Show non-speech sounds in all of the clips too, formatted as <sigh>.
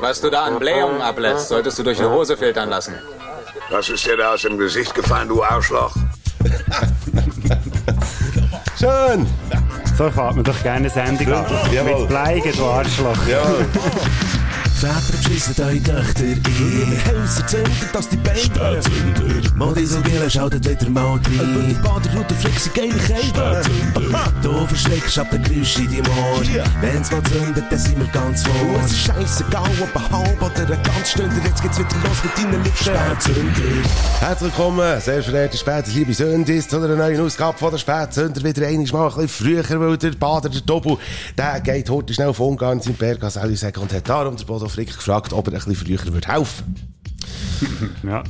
Was du da an Blähungen ablässt, solltest du durch eine Hose filtern lassen. Was ist dir da aus dem Gesicht gefallen, du Arschloch? <laughs> Schön! So fährt man doch gerne Sendung an. Jawohl. Mit Bleigen, du Arschloch. Ja. <laughs> Väter beschissen eure Töchter ein. Häuser zünden, dass die Beine Spätzünder. Modisogele schaltet wieder mal rein. Über die Baderroute fliegt sie geile Kälte. Du verschreckst ab den Geräusch in deinem Ohr. Wenn's mal zündet, dann sind wir ganz vor. Es ist scheissegal, ob ein halb oder ein ganz Stunde. Jetzt geht's wieder los mit deinen Lippen. Spätzünder. Herzlich willkommen, sehr verehrte Spätzle, liebe Sündis, zu einer neuen Ausgabe von der Spätzünder. Wieder einmal mal ein bisschen früher, weil der Bader, der Dobu, der geht heute schnell von Ungarn in Berg als und hat darum der Bodo Frick gefragt, ob er ein bisschen früher würde helfen <laughs> Ja.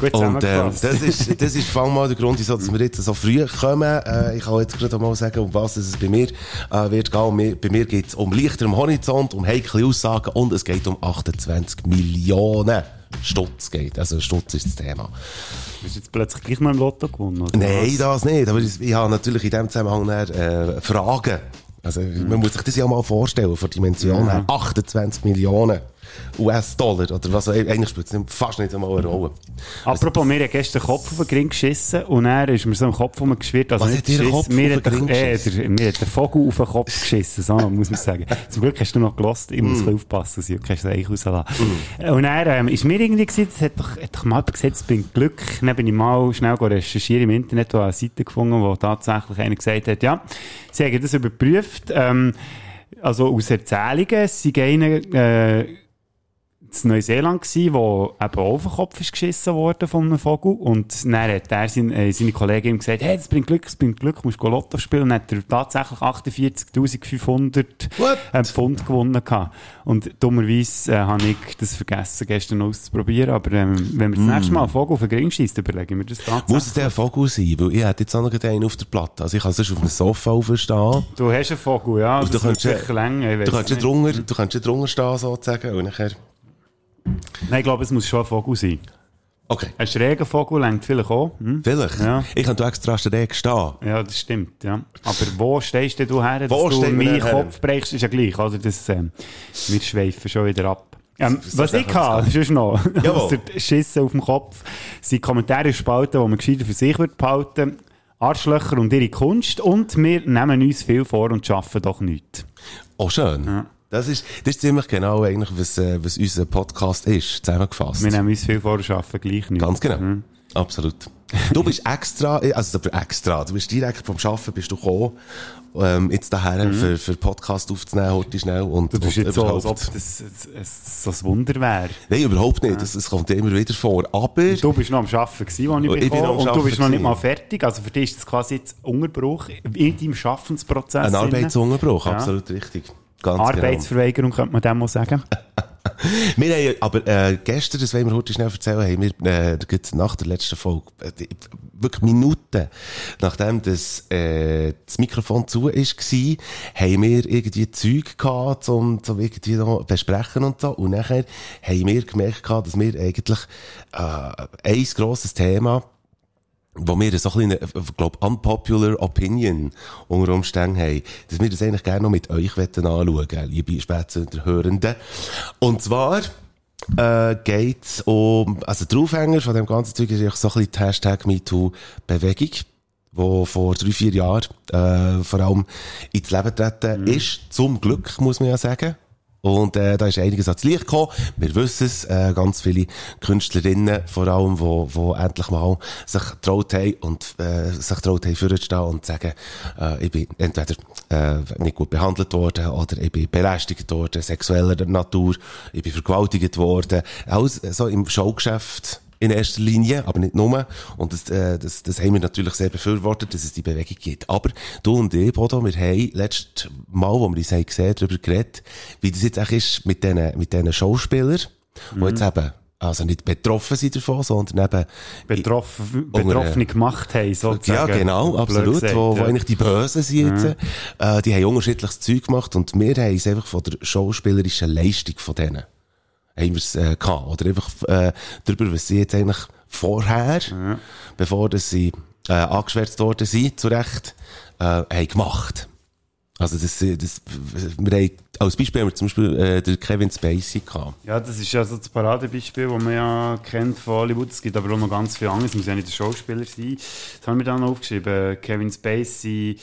Gut Und ähm, das ist, das ist vor allem mal der Grund, wieso dass wir jetzt so früh kommen. Äh, ich kann jetzt gerade mal sagen, um was es bei mir äh, wird gehen. Bei mir geht es um Lichter am Horizont, um heikle Aussagen und es geht um 28 Millionen Stutz geht. Also Stutz ist das Thema. Bist du jetzt plötzlich gleich mal im Lotto gewonnen? Oder Nein, das nicht. Aber ich, ich habe natürlich in dem Zusammenhang dann, äh, Fragen. Also, man muss sich das ja mal vorstellen, von Dimension her. 28 Millionen US-Dollar, oder was, auch eigentlich spielt es fast nicht einmal eine Rolle. Apropos, mir hat gestern den Kopf auf den Ring geschissen und er ist mir so im Kopf rumgeschwirrt. Also Was nicht hat dir Kopf mir auf den hat Ring der- äh, der- Mir hat der Vogel auf den Kopf geschissen, so muss man sagen. <laughs> Zum Glück hast du noch gelost, ich muss Mm. aufpassen, dass ich kein Seich rauslassen. Und er ähm, ist mir irgendwie gesagt, es hat doch, hat doch mal gesagt, es bringt Glück. Dann bin ich mal schnell recherchiert im Internet, wo eine Seite gefunden, wo tatsächlich einer gesagt hat, ja, sie haben das überprüft, ähm, also aus Erzählungen, sie gehen, äh, in Neuseeland gsi, wo eben auf den Kopf ist geschissen worden von einem Vogel. Und dann hat er sein, äh, seine Kollegin ihm gesagt, hey, das bringt Glück, das bringt Glück, musst du Lotto spielen. Und dann hat er tatsächlich 48.500 What? äh, Pfund gewonnen gehabt. Und dummerweise äh, habe ich das vergessen, gestern auszuprobieren. Aber ähm, wenn wir das nächste Mal einen Vogel auf den Ring schießt, überlegen wir das tatsächlich. Muss es der Vogel sein? Weil ich hätte jetzt auch noch einen auf der Platte. Also ich kann sonst auf einem Sofa aufstehen. Du hast einen Vogel, ja. Und du kannst sicher länger. Du kannst nicht. drunter, du kannst ja drunter stehen, sozusagen. Und nachher... Nein, ich glaube, es muss schon ein Vogel sein. Okay. Ein schräger Vogel längt vielleicht auch. Hm? Vielleicht. Ja. Ich da extra schräg stehen. Ja, das stimmt, ja. Aber wo stehst denn du her, dass Wo du steht man meinen denn her? Kopf brechst, ist ja gleich, oder? Das, ähm, wir schweifen schon wieder ab. Ähm, Das- das was ich habe, sonst noch, <laughs> Jawohl. aus der Schisse auf dem Kopf, sind Kommentare spalten, die man gescheiter für sich wird behalten. Arschlöcher und ihre Kunst und wir nehmen uns viel vor und schaffen doch nichts. Oh, schön. Das ist, das ist ziemlich genau eigentlich, was, äh, was unser Podcast ist, zusammengefasst. Wir nehmen uns viel vor schaffen gleich nichts. Ganz genau. Absolut. Du bist extra, also aber extra, du bist direkt vom Arbeiten bist du gekommen, ähm, jetzt daher für, für Podcast aufzunehmen, heute schnell und, Du bist und jetzt so, als ob überhaupt- das, das, das so ein Wunder wäre. Nein, überhaupt nicht, das, das kommt immer wieder vor, aber... Du bist noch am Arbeiten gewesen, als ich, Oh, Ich bin und du Arbeiten bist noch nicht mal fertig. Also für dich ist das quasi jetzt Unterbruch in deinem Schaffensprozess. Ein. Arbeitsunterbruch, Ja. absolut richtig. Ganz Arbeitsverweigerung könnte man dem mal sagen. genau. <laughs> Wir haben, aber äh, gestern, das wollen wir heute schnell erzählen, haben wir äh, nach der letzten Folge, äh, wirklich Minuten, nachdem das, äh, das Mikrofon zu ist, war, haben wir irgendwie Zeug gehabt, zum, zum irgendwie noch besprechen und so. Und nachher haben wir gemerkt, gehabt, dass wir eigentlich äh, ein grosses Thema wo wir so ein bisschen, ich glaube, unpopular opinion unter Umständen haben, dass wir das eigentlich gerne noch mit euch anschauen, liebe Spätzünder Hörenden. Und zwar, äh, geht's um, also der Aufhänger von dem ganzen Zeug ist eigentlich so ein bisschen die Hashtag MeToo-Bewegung, wo vor drei, vier Jahren, äh, vor allem ins Leben getreten ist. Zum Glück, muss man ja sagen. Und äh, da ist einiges ans Licht gekommen. Wir wissen es, äh, ganz viele Künstlerinnen vor allem, wo, wo endlich mal sich traut haben und äh, sich traut haben, vorzustehen und zu sagen, äh, ich bin entweder äh, nicht gut behandelt worden oder ich bin belästigt worden, sexueller Natur, ich bin vergewaltigt worden. Alles so im Showgeschäft in erster Linie, aber nicht nur. Und das, äh, das, das haben wir natürlich sehr befürwortet, dass es die Bewegung gibt. Aber du und ich, Bodo, wir haben letztes Mal, wo wir uns haben gesehen, darüber geredet, wie das jetzt eigentlich ist mit diesen, mit diesen Schauspielern, die jetzt eben also nicht betroffen sind davon, sondern eben Betroffen, Betroffene gemacht haben, ja, sozusagen. genau, Blöd absolut. gesagt, wo, wo ja. eigentlich die Bösen sind jetzt. Äh, die haben unterschiedliches Zeug gemacht und wir haben es einfach von der schauspielerischen Leistung von denen haben wir es äh, gehabt. Oder einfach äh, darüber, was sie jetzt eigentlich vorher, bevor dass sie äh, angeschwärzt worden sind, zu Recht, äh, haben gemacht. Also das, das, wir haben, als Beispiel haben wir zum Beispiel äh, den Kevin Spacey gehabt. Ja, das ist ja so das Paradebeispiel, das man ja kennt von Hollywood. Es gibt aber auch noch ganz viel anderes. Es muss ja nicht der Schauspieler sein. Das haben wir dann aufgeschrieben. Kevin Spacey,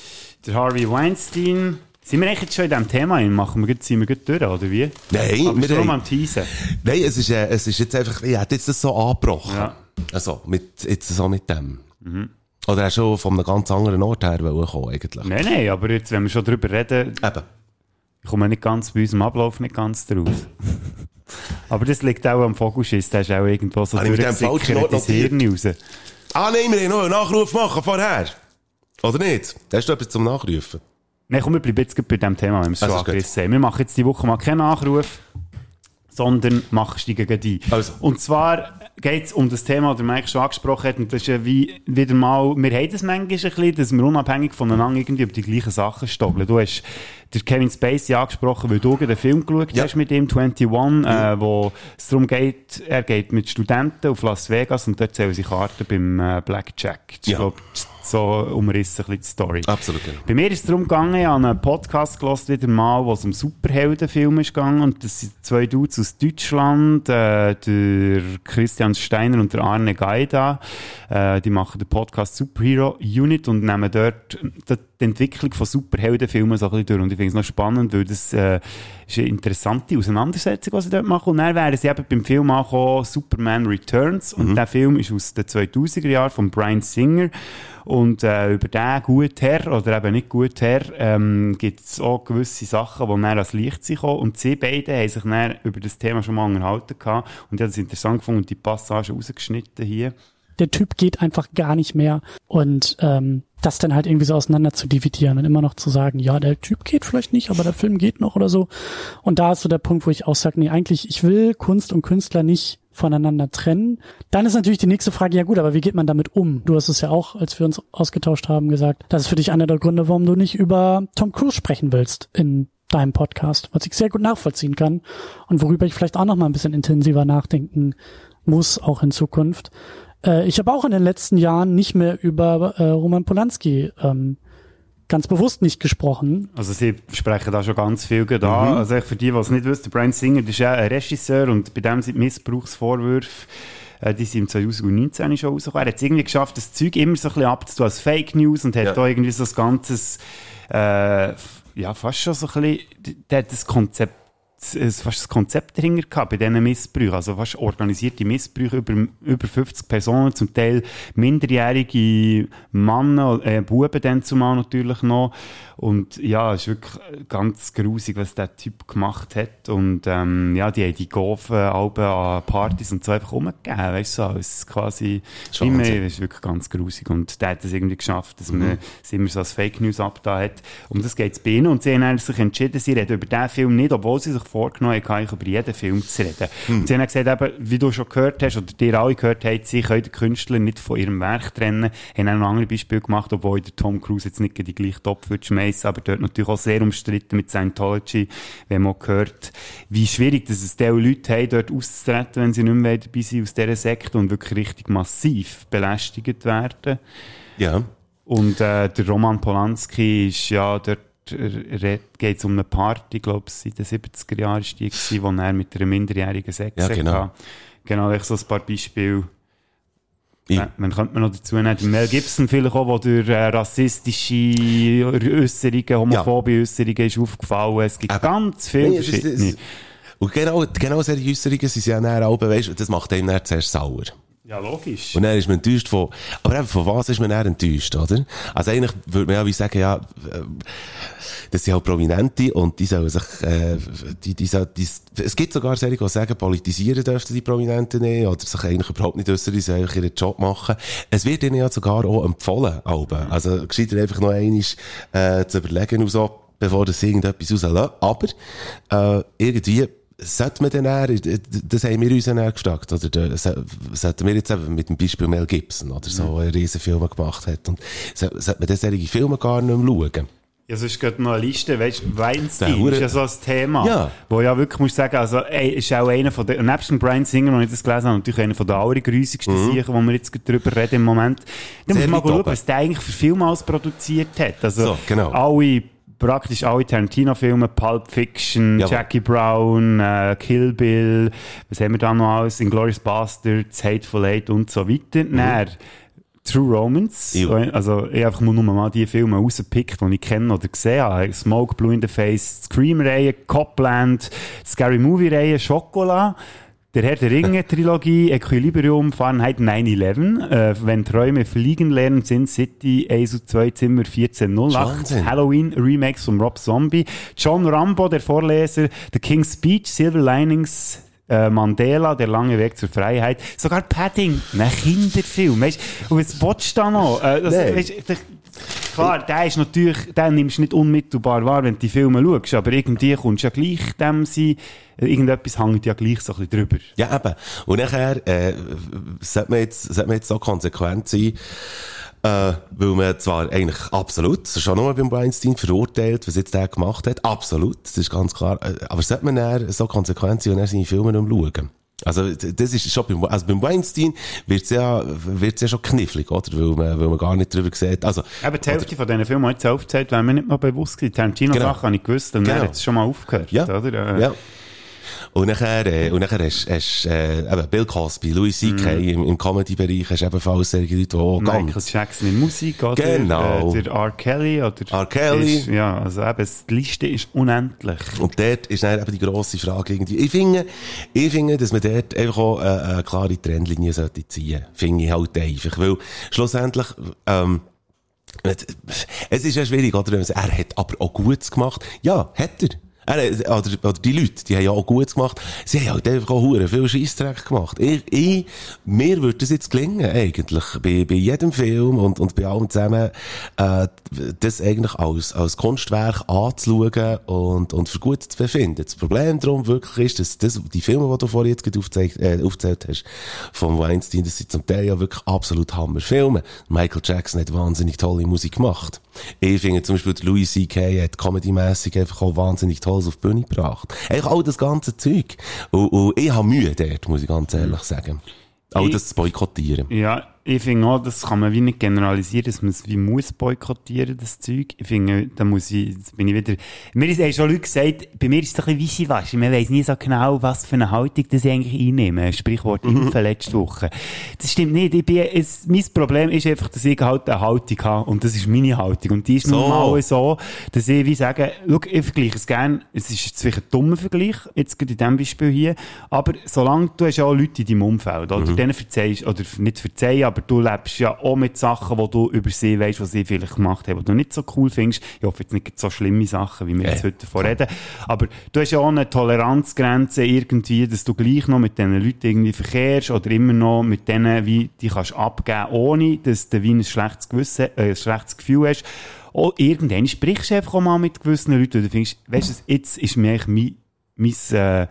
der Harvey Weinstein. Sind wir eigentlich jetzt schon in diesem Thema? hin? Machen wir, sind wir gut durch, oder wie? Nein, aber wir haben- am Teasen. Nein, es ist, äh, es ist jetzt einfach, ich hätte jetzt das so angebrochen. Ja. Also, mit, jetzt so mit dem. Oder er schon von einem ganz anderen Ort her kommen, eigentlich. Nein, nein, aber jetzt, wenn wir schon darüber reden, Eben. kommen wir nicht ganz bei unserem Ablauf nicht ganz draus. <laughs> aber das liegt auch am Vogelschiss. Der ist auch irgendwo so ich falschen durchgesickert ins Hirn raus. Ah, nein, wir haben noch einen Nachruf machen vorher. Oder nicht? Hast du etwas zum Nachrufen? Nein, komm, wir bleiben jetzt bei diesem Thema, wenn wir es Also schon angerissen haben. Wir machen jetzt die Woche mal keinen Nachruf, sondern machen steigen ein. Also. Und zwar geht es um das Thema, das Mike schon angesprochen hat, und das ist ja wie wieder mal, wir haben das manchmal ein bisschen, dass wir unabhängig voneinander irgendwie über die gleichen Sachen stogeln. Du hast der Kevin Spacey angesprochen, weil du den Film geschaut Ja. hast mit ihm, 21, äh, wo es darum geht, er geht mit Studenten auf Las Vegas und dort zählen sie Karten beim äh, Blackjack. Ist, Ja. glaub, so umrissen ein bisschen die Story. Absolut, genau. Bei mir ist es darum gegangen, ich habe einen Podcast gehört, wieder mal, wo es um Superheldenfilme ist gegangen. Und das sind zwei Dudes aus Deutschland, äh, der Christian Steiner und der Arne Gaida. Äh, die machen den Podcast Superhero Unit und nehmen dort die Entwicklung von Superheldenfilmen so ein bisschen durch. Und ich finde es noch spannend, weil das äh, ist eine interessante Auseinandersetzung, was sie dort machen. Und dann wären sie eben beim Film angekommen, Superman Returns. Und der Film ist aus den 2000er Jahren von Brian Singer. Und äh, über den guten Herr, oder eben nicht guten Herr, ähm, gibt es auch gewisse Sachen, die dann ans Licht sind gekommen. Und sie beide haben sich dann über das Thema schon mal unterhalten gehabt. Und ich habe es interessant gefunden und die Passage rausgeschnitten hier. Der Typ geht einfach gar nicht mehr. Und ähm, das dann halt irgendwie so auseinander zu dividieren und immer noch zu sagen, ja, der Typ geht vielleicht nicht, aber der Film geht noch oder so. Und da ist so der Punkt, wo ich auch sage, nee, eigentlich, ich will Kunst und Künstler nicht voneinander trennen. Dann ist natürlich die nächste Frage, ja gut, aber wie geht man damit um? Du hast es ja auch, als wir uns ausgetauscht haben, gesagt, das ist für dich einer der Gründe, warum du nicht über Tom Cruise sprechen willst in deinem Podcast, was ich sehr gut nachvollziehen kann und worüber ich vielleicht auch noch mal ein bisschen intensiver nachdenken muss, auch in Zukunft. Äh, ich habe auch in den letzten Jahren nicht mehr über äh, Roman Polanski ähm, ganz bewusst nicht gesprochen. Also sie sprechen da schon ganz viel gerade an. Also für die, die es nicht wissen, Brian Singer ist ja ein Regisseur und bei dem sind Missbrauchsvorwürfe äh, die sind im 2019 schon rausgekommen. Er hat es irgendwie geschafft, das Zeug immer so ein bisschen abzutun als Fake News und hat Ja. da irgendwie so das ganzes, äh, ja, fast schon so ein bisschen, der hat das Konzept es fast das Konzept dahinter gehabt bei diesen Missbrüchen. Also fast organisierte Missbrüche über, über 50 Personen, zum Teil minderjährige Männer, äh, Buben dann zumal natürlich noch. Und ja, es ist wirklich ganz grusig, was der Typ gemacht hat. Und ähm, ja, die haben die Gofen Alben an Partys und so einfach umgegeben, weißt du, so, als quasi immer, das ist wirklich ganz grusig. Und der hat es irgendwie geschafft, dass man es immer so als Fake News abgetan hat. Um das geht es bei ihnen. Und sie haben sich entschieden, sie reden über diesen Film nicht, obwohl sie sich vorgenommen haben, über jeden Film zu reden. Und sie haben gesagt, eben, wie du schon gehört hast, oder dir alle gehört habt, sie können den Künstler nicht von ihrem Werk trennen. Haben auch noch andere Beispiele gemacht, obwohl der Tom Cruise jetzt nicht die gleiche Top würde schmeißen, aber dort natürlich auch sehr umstritten mit Scientology, wenn man gehört, wie schwierig dass es diese Leute haben, dort auszutreten, wenn sie nicht mehr dabei sind aus dieser Sekte und wirklich richtig massiv belästigt werden. Ja. Und äh, der Roman Polanski ist ja dort geht es um eine Party, glaube ich, seit den 70er Jahren ist die gewesen, wo er mit einer minderjährigen Sex Ja, genau. hatte. Genau, ich so ein paar Beispiele. Ich, Ja, Man könnte man noch dazu nehmen, Mel Gibson vielleicht auch, der durch äh, rassistische Äußerungen, homophobe Äußerungen ist aufgefallen. Es gibt Eben. ganz viele Nee, verschiedene. Und genau, genau solche Äußerungen sind ja dann auch, weißt, du, das macht einem dann zuerst sauer. Ja, logisch. Und dann ist man enttäuscht von, aber eben von was ist man dann enttäuscht, oder? Also eigentlich würde man ja wie sagen, ja, äh, das sind halt Prominente und die sollen sich, äh, die, die, soll- die, es gibt sogar solche, die sagen, politisieren dürften die Prominenten nicht oder sich eigentlich überhaupt nicht äußern, die sollen einfach ihren Job machen. Es wird ihnen ja sogar auch empfohlen, Alben. Also gescheiter einfach noch einmal äh, zu überlegen und so, bevor das irgendetwas rauslassen. Aber äh, irgendwie sollte man dann eher, das haben wir uns dann gefragt, oder da- so- sollten wir jetzt eben mit dem Beispiel Mel Gibson oder so einen riesen Film gemacht hat und so- sollte man solche Filme gar nicht mehr schauen? Ja, sonst geht noch eine Liste, weißt du, Weinstein ist ja so ein Thema. Ja. Wo ja wirklich, muss ich sagen, also, ey, ist auch einer von den, nebst dem Brian Singer, noch nicht das gelesen habe, natürlich einer von den allergrüßigsten mhm. Sicher, wo wir jetzt gerade drüber reden im Moment. Da muss man mal schauen, was der eigentlich für Filme alles produziert hat. Also, So, genau. alle, praktisch alle Tarantino-Filme, Pulp Fiction, Jawohl. Jackie Brown, äh, Kill Bill, was haben wir da noch alles? Inglourious Bastards, Hateful Eight und so weiter. Dann, True Romance. Mhm. Ja. Also, ich einfach nur mal die Filme rausgepickt, die ich kenne oder gesehen habe. Smoke, Blue in the Face, Scream-Reihe, Copland, Scary Movie-Reihe, Schokolade. Der Herr der Ringe-Trilogie, Equilibrium, Fahrenheit 9-11, äh, Wenn Träume fliegen lernen, Sin City, 1 und 2 Zimmer 1408, Wahnsinn. Halloween, Remakes von Rob Zombie, John Rambo, der Vorleser, The King's Speech, Silver Linings, äh, Mandela, der lange Weg zur Freiheit, sogar Padding, ein Kinderfilm, weißt und was willst du da noch? Äh, das, Nein. weißt, Klar, der ist natürlich, den nimmst du nicht unmittelbar wahr, wenn du die Filme schaust, aber irgendwie kommst du ja gleich dem sein, irgendetwas hängt ja gleich so ein bisschen drüber. Ja, eben. Und nachher, äh, sollte man jetzt, sollte man jetzt so konsequent sein, äh, weil man zwar eigentlich absolut, das ist schon nochmal beim Weinstein verurteilt, was jetzt der gemacht hat, absolut, das ist ganz klar, äh, aber sollte man dann so konsequent sein und dann seine Filme nicht mehr schauen? Also, das ist schon beim, also beim Weinstein wird's ja, wird's ja schon knifflig, oder? Weil man, weil man gar nicht drüber sieht, also, Aber die Hälfte von diesen Filmen, die ich jetzt aufgezählt wäre mir nicht mal bewusst gewesen. Tarantino-Sachen Genau. habe ich gewusst dann Genau. hat es schon mal aufgehört, Ja. oder? Äh, Ja. Und nachher, äh, und nachher hast, hast, äh, eben Bill Cosby, Louis C.K. im, im Comedy-Bereich hast ebenfalls solche Leute, die auch Michael ganz, Jackson in Musik, oder? Genau. Äh, der R. Kelly, oder? R. Kelly. Ist, ja, also eben, die Liste ist unendlich. Und dort ist dann eben die grosse Frage irgendwie. Ich finde, ich finde, dass man dort einfach auch äh, eine klare Trendlinie sollte ziehen. Finde ich halt einfach. Weil schlussendlich, ähm, es ist ja schwierig, oder? Er hat aber auch Gutes gemacht. Ja, hat er. Er, oder, oder die Leute, die haben ja auch Gutes gemacht. Sie haben halt einfach auch hure viel Scheissdreck gemacht. Ich, ich, mir würde das jetzt gelingen, eigentlich. Bei, bei jedem Film und, und bei allem zusammen, äh, das eigentlich als, als Kunstwerk anzuschauen und, und für gut zu befinden. Das Problem darum wirklich ist, dass das, die Filme, die du vorhin jetzt gerade aufgezeigt, äh, aufgezählt hast, von Weinstein, das sind zum Teil ja wirklich absolut Hammerfilme. Michael Jackson hat wahnsinnig tolle Musik gemacht. Ich finde zum Beispiel, Louis C.K. hat comedymässig einfach auch wahnsinnig tolles auf die Bühne gebracht. Eigentlich all das ganze Zeug. Und, und ich habe Mühe dort, muss ich ganz ehrlich sagen. All Ich- das zu boykottieren. Ja, ich finde auch, das kann man wie nicht generalisieren, dass man es wie muss boykottieren, das Zeug. Ich finde, da muss ich, jetzt bin ich wieder, mir ist, haben schon Leute gesagt, bei mir ist es ein bisschen wischiwaschi. Man weiss nie so genau, was für eine Haltung das ich eigentlich einnehme. Sprichwort Impfen letzte Woche. Das stimmt nicht. Ich bin, es, mein Problem ist einfach, dass ich halt eine Haltung habe. Und das ist meine Haltung. Und die ist So. nun mal so, dass ich wie sage, schau, ich vergleiche es gerne. Es ist jetzt vielleicht ein dummer Vergleich, jetzt gerade in diesem Beispiel hier. Aber solange du hast ja auch Leute in deinem Umfeld, oder? Denen verzeihst, oder nicht verzeihen, aber du lebst ja auch mit Sachen, die du über sie weißt, was sie vielleicht gemacht haben, die du nicht so cool findest. Ich hoffe jetzt nicht so schlimme Sachen, wie wir jetzt heute davon reden. Aber du hast ja auch eine Toleranzgrenze irgendwie, dass du gleich noch mit diesen Leuten irgendwie verkehrst oder immer noch mit denen, wie die kannst abgeben, ohne dass du wie ein schlechtes Gewissen, äh, ein schlechtes Gefühl hast. Oh, irgendwann sprichst du einfach mal mit gewissen Leuten und du findest, weißt du, jetzt ist mir eigentlich mein, mein, äh,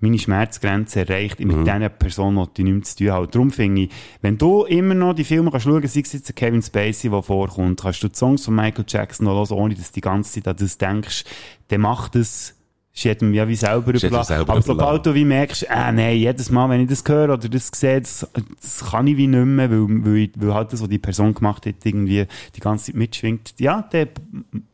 meine Schmerzgrenze erreicht mit diesen Personen, die nichts zu tun haben. Darum finde ich, wenn du immer noch die Filme kannst schauen, sei es jetzt Kevin Spacey, der vorkommt, kannst du die Songs von Michael Jackson noch hören, ohne dass du die ganze Zeit an das denkst, dann macht das ist jedem ja wie selber überlassen. Aber sobald du wie merkst, äh, nein, jedes Mal, wenn ich das höre oder das sehe, das, das kann ich wie nicht mehr, weil, weil, ich, weil halt das, was die Person gemacht hat, irgendwie die ganze Zeit mitschwingt. Ja, dann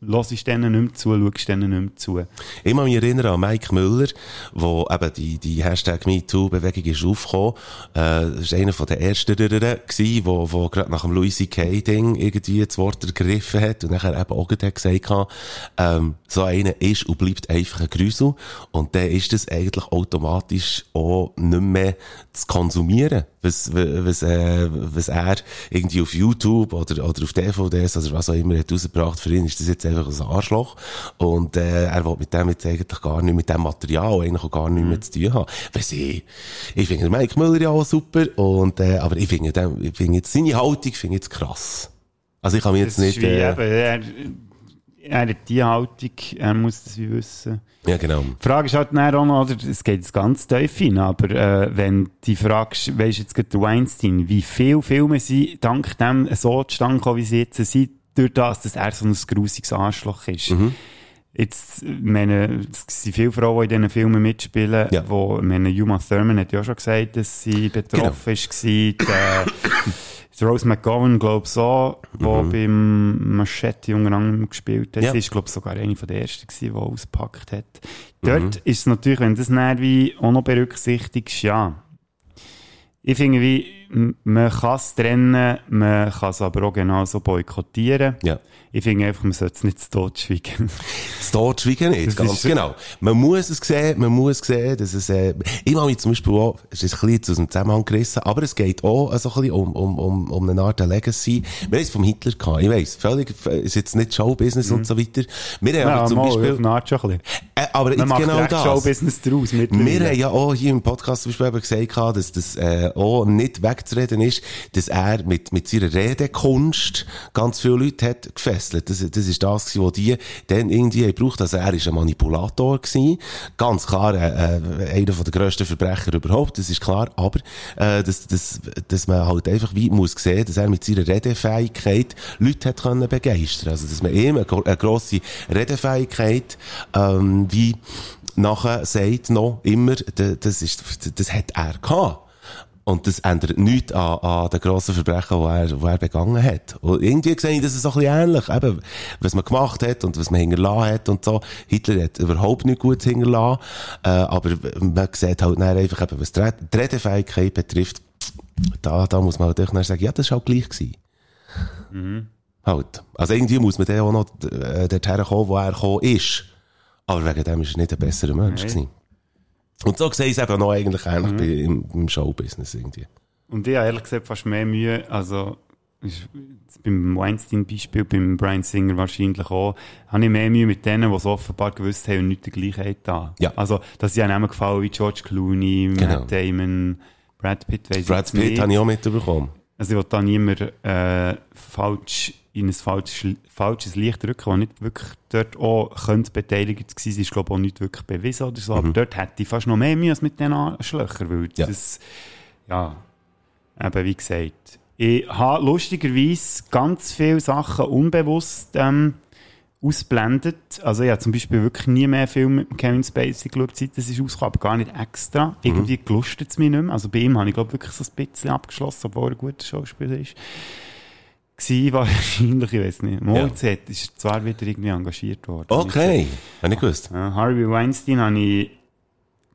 hörst du denen nicht mehr zu, schaust denen nicht mehr zu. Ich kann mich erinnern an Mike Müller, wo eben die, die Hashtag MeToo-Bewegung ist aufgekommen. Äh, das war einer von den ersten gewesen, wo, wo gerade nach dem Louis C.K.-Ding irgendwie das Wort ergriffen hat und nachher eben auch gesagt hat, ähm, so einer ist und bleibt einfach ein Grüssel. Und dann ist das eigentlich automatisch auch nicht mehr zu konsumieren, was, was, äh, was er irgendwie auf YouTube oder, oder auf DVDs oder was auch immer hat rausgebracht. Für ihn ist das jetzt einfach ein Arschloch. Und äh, er will mit dem jetzt eigentlich gar nicht, mit dem Material eigentlich auch gar nicht mehr zu tun haben. Weiss ich, ich finde Mike Müller ja auch super, und, äh, aber ich finde, finde jetzt seine Haltung finde jetzt krass. Also ich kann mich jetzt Das nicht... ist wie Äh, eben, er, hat die Haltung, er muss das wie wissen. ja, genau. Die Frage ist halt dann auch noch, oder, es geht jetzt ganz tief hin, aber äh, wenn die fragst, weisst jetzt gerade Weinstein, wie viele Filme sind dank dem so zustande gekommen, wie sie jetzt sind, durch das, dass er so ein grusiges Arschloch ist. Mhm. Jetzt, meine, es sind viele Frauen in diesen Filmen mitspielen, Ja. wo, meine, Uma Thurman hat ja schon gesagt, dass sie betroffen ist, war. Die, die Rose McGowan, glaube ich, so, die beim Machete unter anderem gespielt hat. Mhm. Ja. Sie ist, glaube ich, sogar eine von der ersten gewesen, die ausgepackt hat. Mhm. Dort ist es natürlich, wenn du das dann wie auch noch berücksichtigst, ja. Ich finde, wie, man kann es trennen, man kann es aber auch genauso boykottieren. Ja. Ich finde einfach, man sollte es nicht zu Tod schweigen. <laughs> Das dort schweigen nicht, Das ganz genau. Man muss es sehen, man muss sehen, dass es, äh, ich habe mich zum Beispiel auch, es ist ein bisschen aus dem Zusammenhang gerissen, aber es geht auch so ein bisschen um, um, um, um eine Art Legacy. Wir haben es vom Hitler gehabt, ich weiss, völlig, äh, ist jetzt nicht Showbusiness und so weiter. Wir haben aber zum mal, Beispiel, auf eine Art schon ein bisschen. äh, aber Man jetzt macht genau das. Showbusiness daraus Wir haben ja auch hier im Podcast zum Beispiel gesagt, dass das äh, auch nicht wegzureden ist, dass er mit, mit seiner Redekunst ganz viele Leute hat gefesselt. Das, das ist das was die dann irgendwie haben gebraucht. Also er ist ein Manipulator gewesen. Ganz klar, äh, äh, einer von der grössten Verbrecher überhaupt, das ist klar. Aber, äh, dass, dass, dass man halt einfach wie muss sehen, dass er mit seiner Redefähigkeit Leute hat können begeistern. Also, dass man ihm eine, eine grosse Redefähigkeit, ähm, wie nachher sagt noch immer, das ist, das hat er gehabt. Und das ändert nichts an, an den grossen Verbrechen, die er, die er begangen hat. Und irgendwie sehe ich das so ein bisschen ähnlich. Eben, was man gemacht hat und was man hinterlassen hat und so. Hitler hat überhaupt nicht gut hinterlassen. Äh, aber man sieht halt dann einfach, eben, was die Red- die Redefähigkeit betrifft, da, da muss man halt einfach sagen, ja, das war halt gleich gewesen. Halt. Also irgendwie muss man dann auch noch äh, dorthin kommen, wo er gekommen ist. Aber wegen dem ist er nicht ein besserer Mensch gewesen. Und so sehe ich es eben noch eigentlich ähnlich bei, im, im Showbusiness irgendwie. Und ich habe ehrlich gesagt fast mehr Mühe, also beim Weinstein-Beispiel, beim Brian Singer wahrscheinlich auch, habe ich mehr Mühe mit denen, die es offenbar gewusst haben und nicht die Gleichheit da. Ja. Also, dass sie einem gefallen wie George Clooney, Genau. Matt Damon, Brad Pitt, weiss Brad Pitt habe ich auch mitbekommen. Also ich will da niemand äh, falsch in ein falsches, falsches Licht drücken, das nicht wirklich dort auch könnte beteiligt gewesen sein, ist glaube ich auch nicht wirklich bewiesen oder so, aber dort hätte ich fast noch mehr Mühe als mit den Arschlöchern, weil Mhm. Ja. das, ja, eben wie gesagt, ich habe lustigerweise ganz viele Sachen unbewusst ähm, ausblendet. Also ich habe zum Beispiel wirklich nie mehr Filme mit Kevin Spacey geschaut, seit das ist rausgekommen, aber gar nicht extra. Mhm. Irgendwie gelustet es mich nicht mehr. Also bei ihm habe ich glaube wirklich so ein bisschen abgeschlossen, obwohl er ein guter Schauspieler ist. Gsi wahrscheinlich, ich weiß nicht. Moritz hat, ist zwar wieder irgendwie engagiert worden. Okay, habe ich gewusst. Ja, Harvey Weinstein habe ich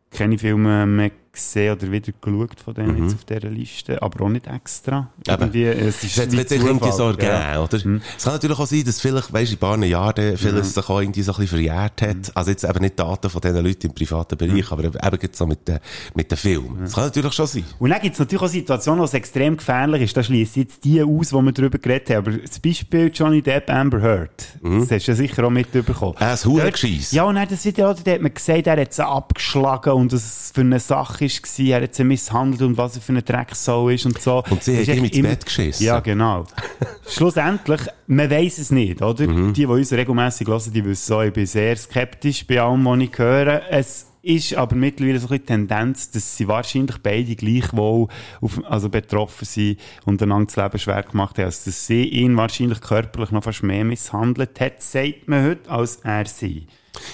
keine Filme mehr gesehen oder wieder geschaut von denen jetzt auf dieser Liste, aber auch nicht extra. Mhm. Eben. Irgendwie, es ist Das sich irgendwie so ergeben, ja. oder? Mhm. Es kann natürlich auch sein, dass vielleicht, weisst du, in ein paar Jahren vieles sich auch irgendwie so ein bisschen verjährt hat. Mhm. Also jetzt eben nicht Daten von diesen Leuten im privaten Bereich, aber eben eben so mit den, mit den Filmen. Das kann natürlich schon sein. Und dann gibt es natürlich auch Situationen, wo es extrem gefährlich ist. Da schließt jetzt die aus, wo wir darüber geredet haben. Aber das Beispiel Johnny Depp, Amber Heard, das hast du ja sicher auch mitbekommen. Äh, das Hurengeschiss. Ja, und dann das oder, da hat man gesagt, er hat sie abgeschlagen und es für eine Sache war, er hat sie misshandelt und was er für eine Drecksau ist und so. Und sie Das hat ihm ins immer- Bett geschissen. Ja, genau. <laughs> Schlussendlich, man weiß es nicht, oder? Mhm. Die, die uns regelmässig hören, die wissen auch, ich bin sehr skeptisch bei allem, was ich höre. Es ist aber mittlerweile so ein bisschen die Tendenz, dass sie wahrscheinlich beide gleichwohl auf, also betroffen sind und einander das Leben schwer gemacht haben. Also, dass sie ihn wahrscheinlich körperlich noch fast mehr misshandelt hat, sagt man heute, als er sie.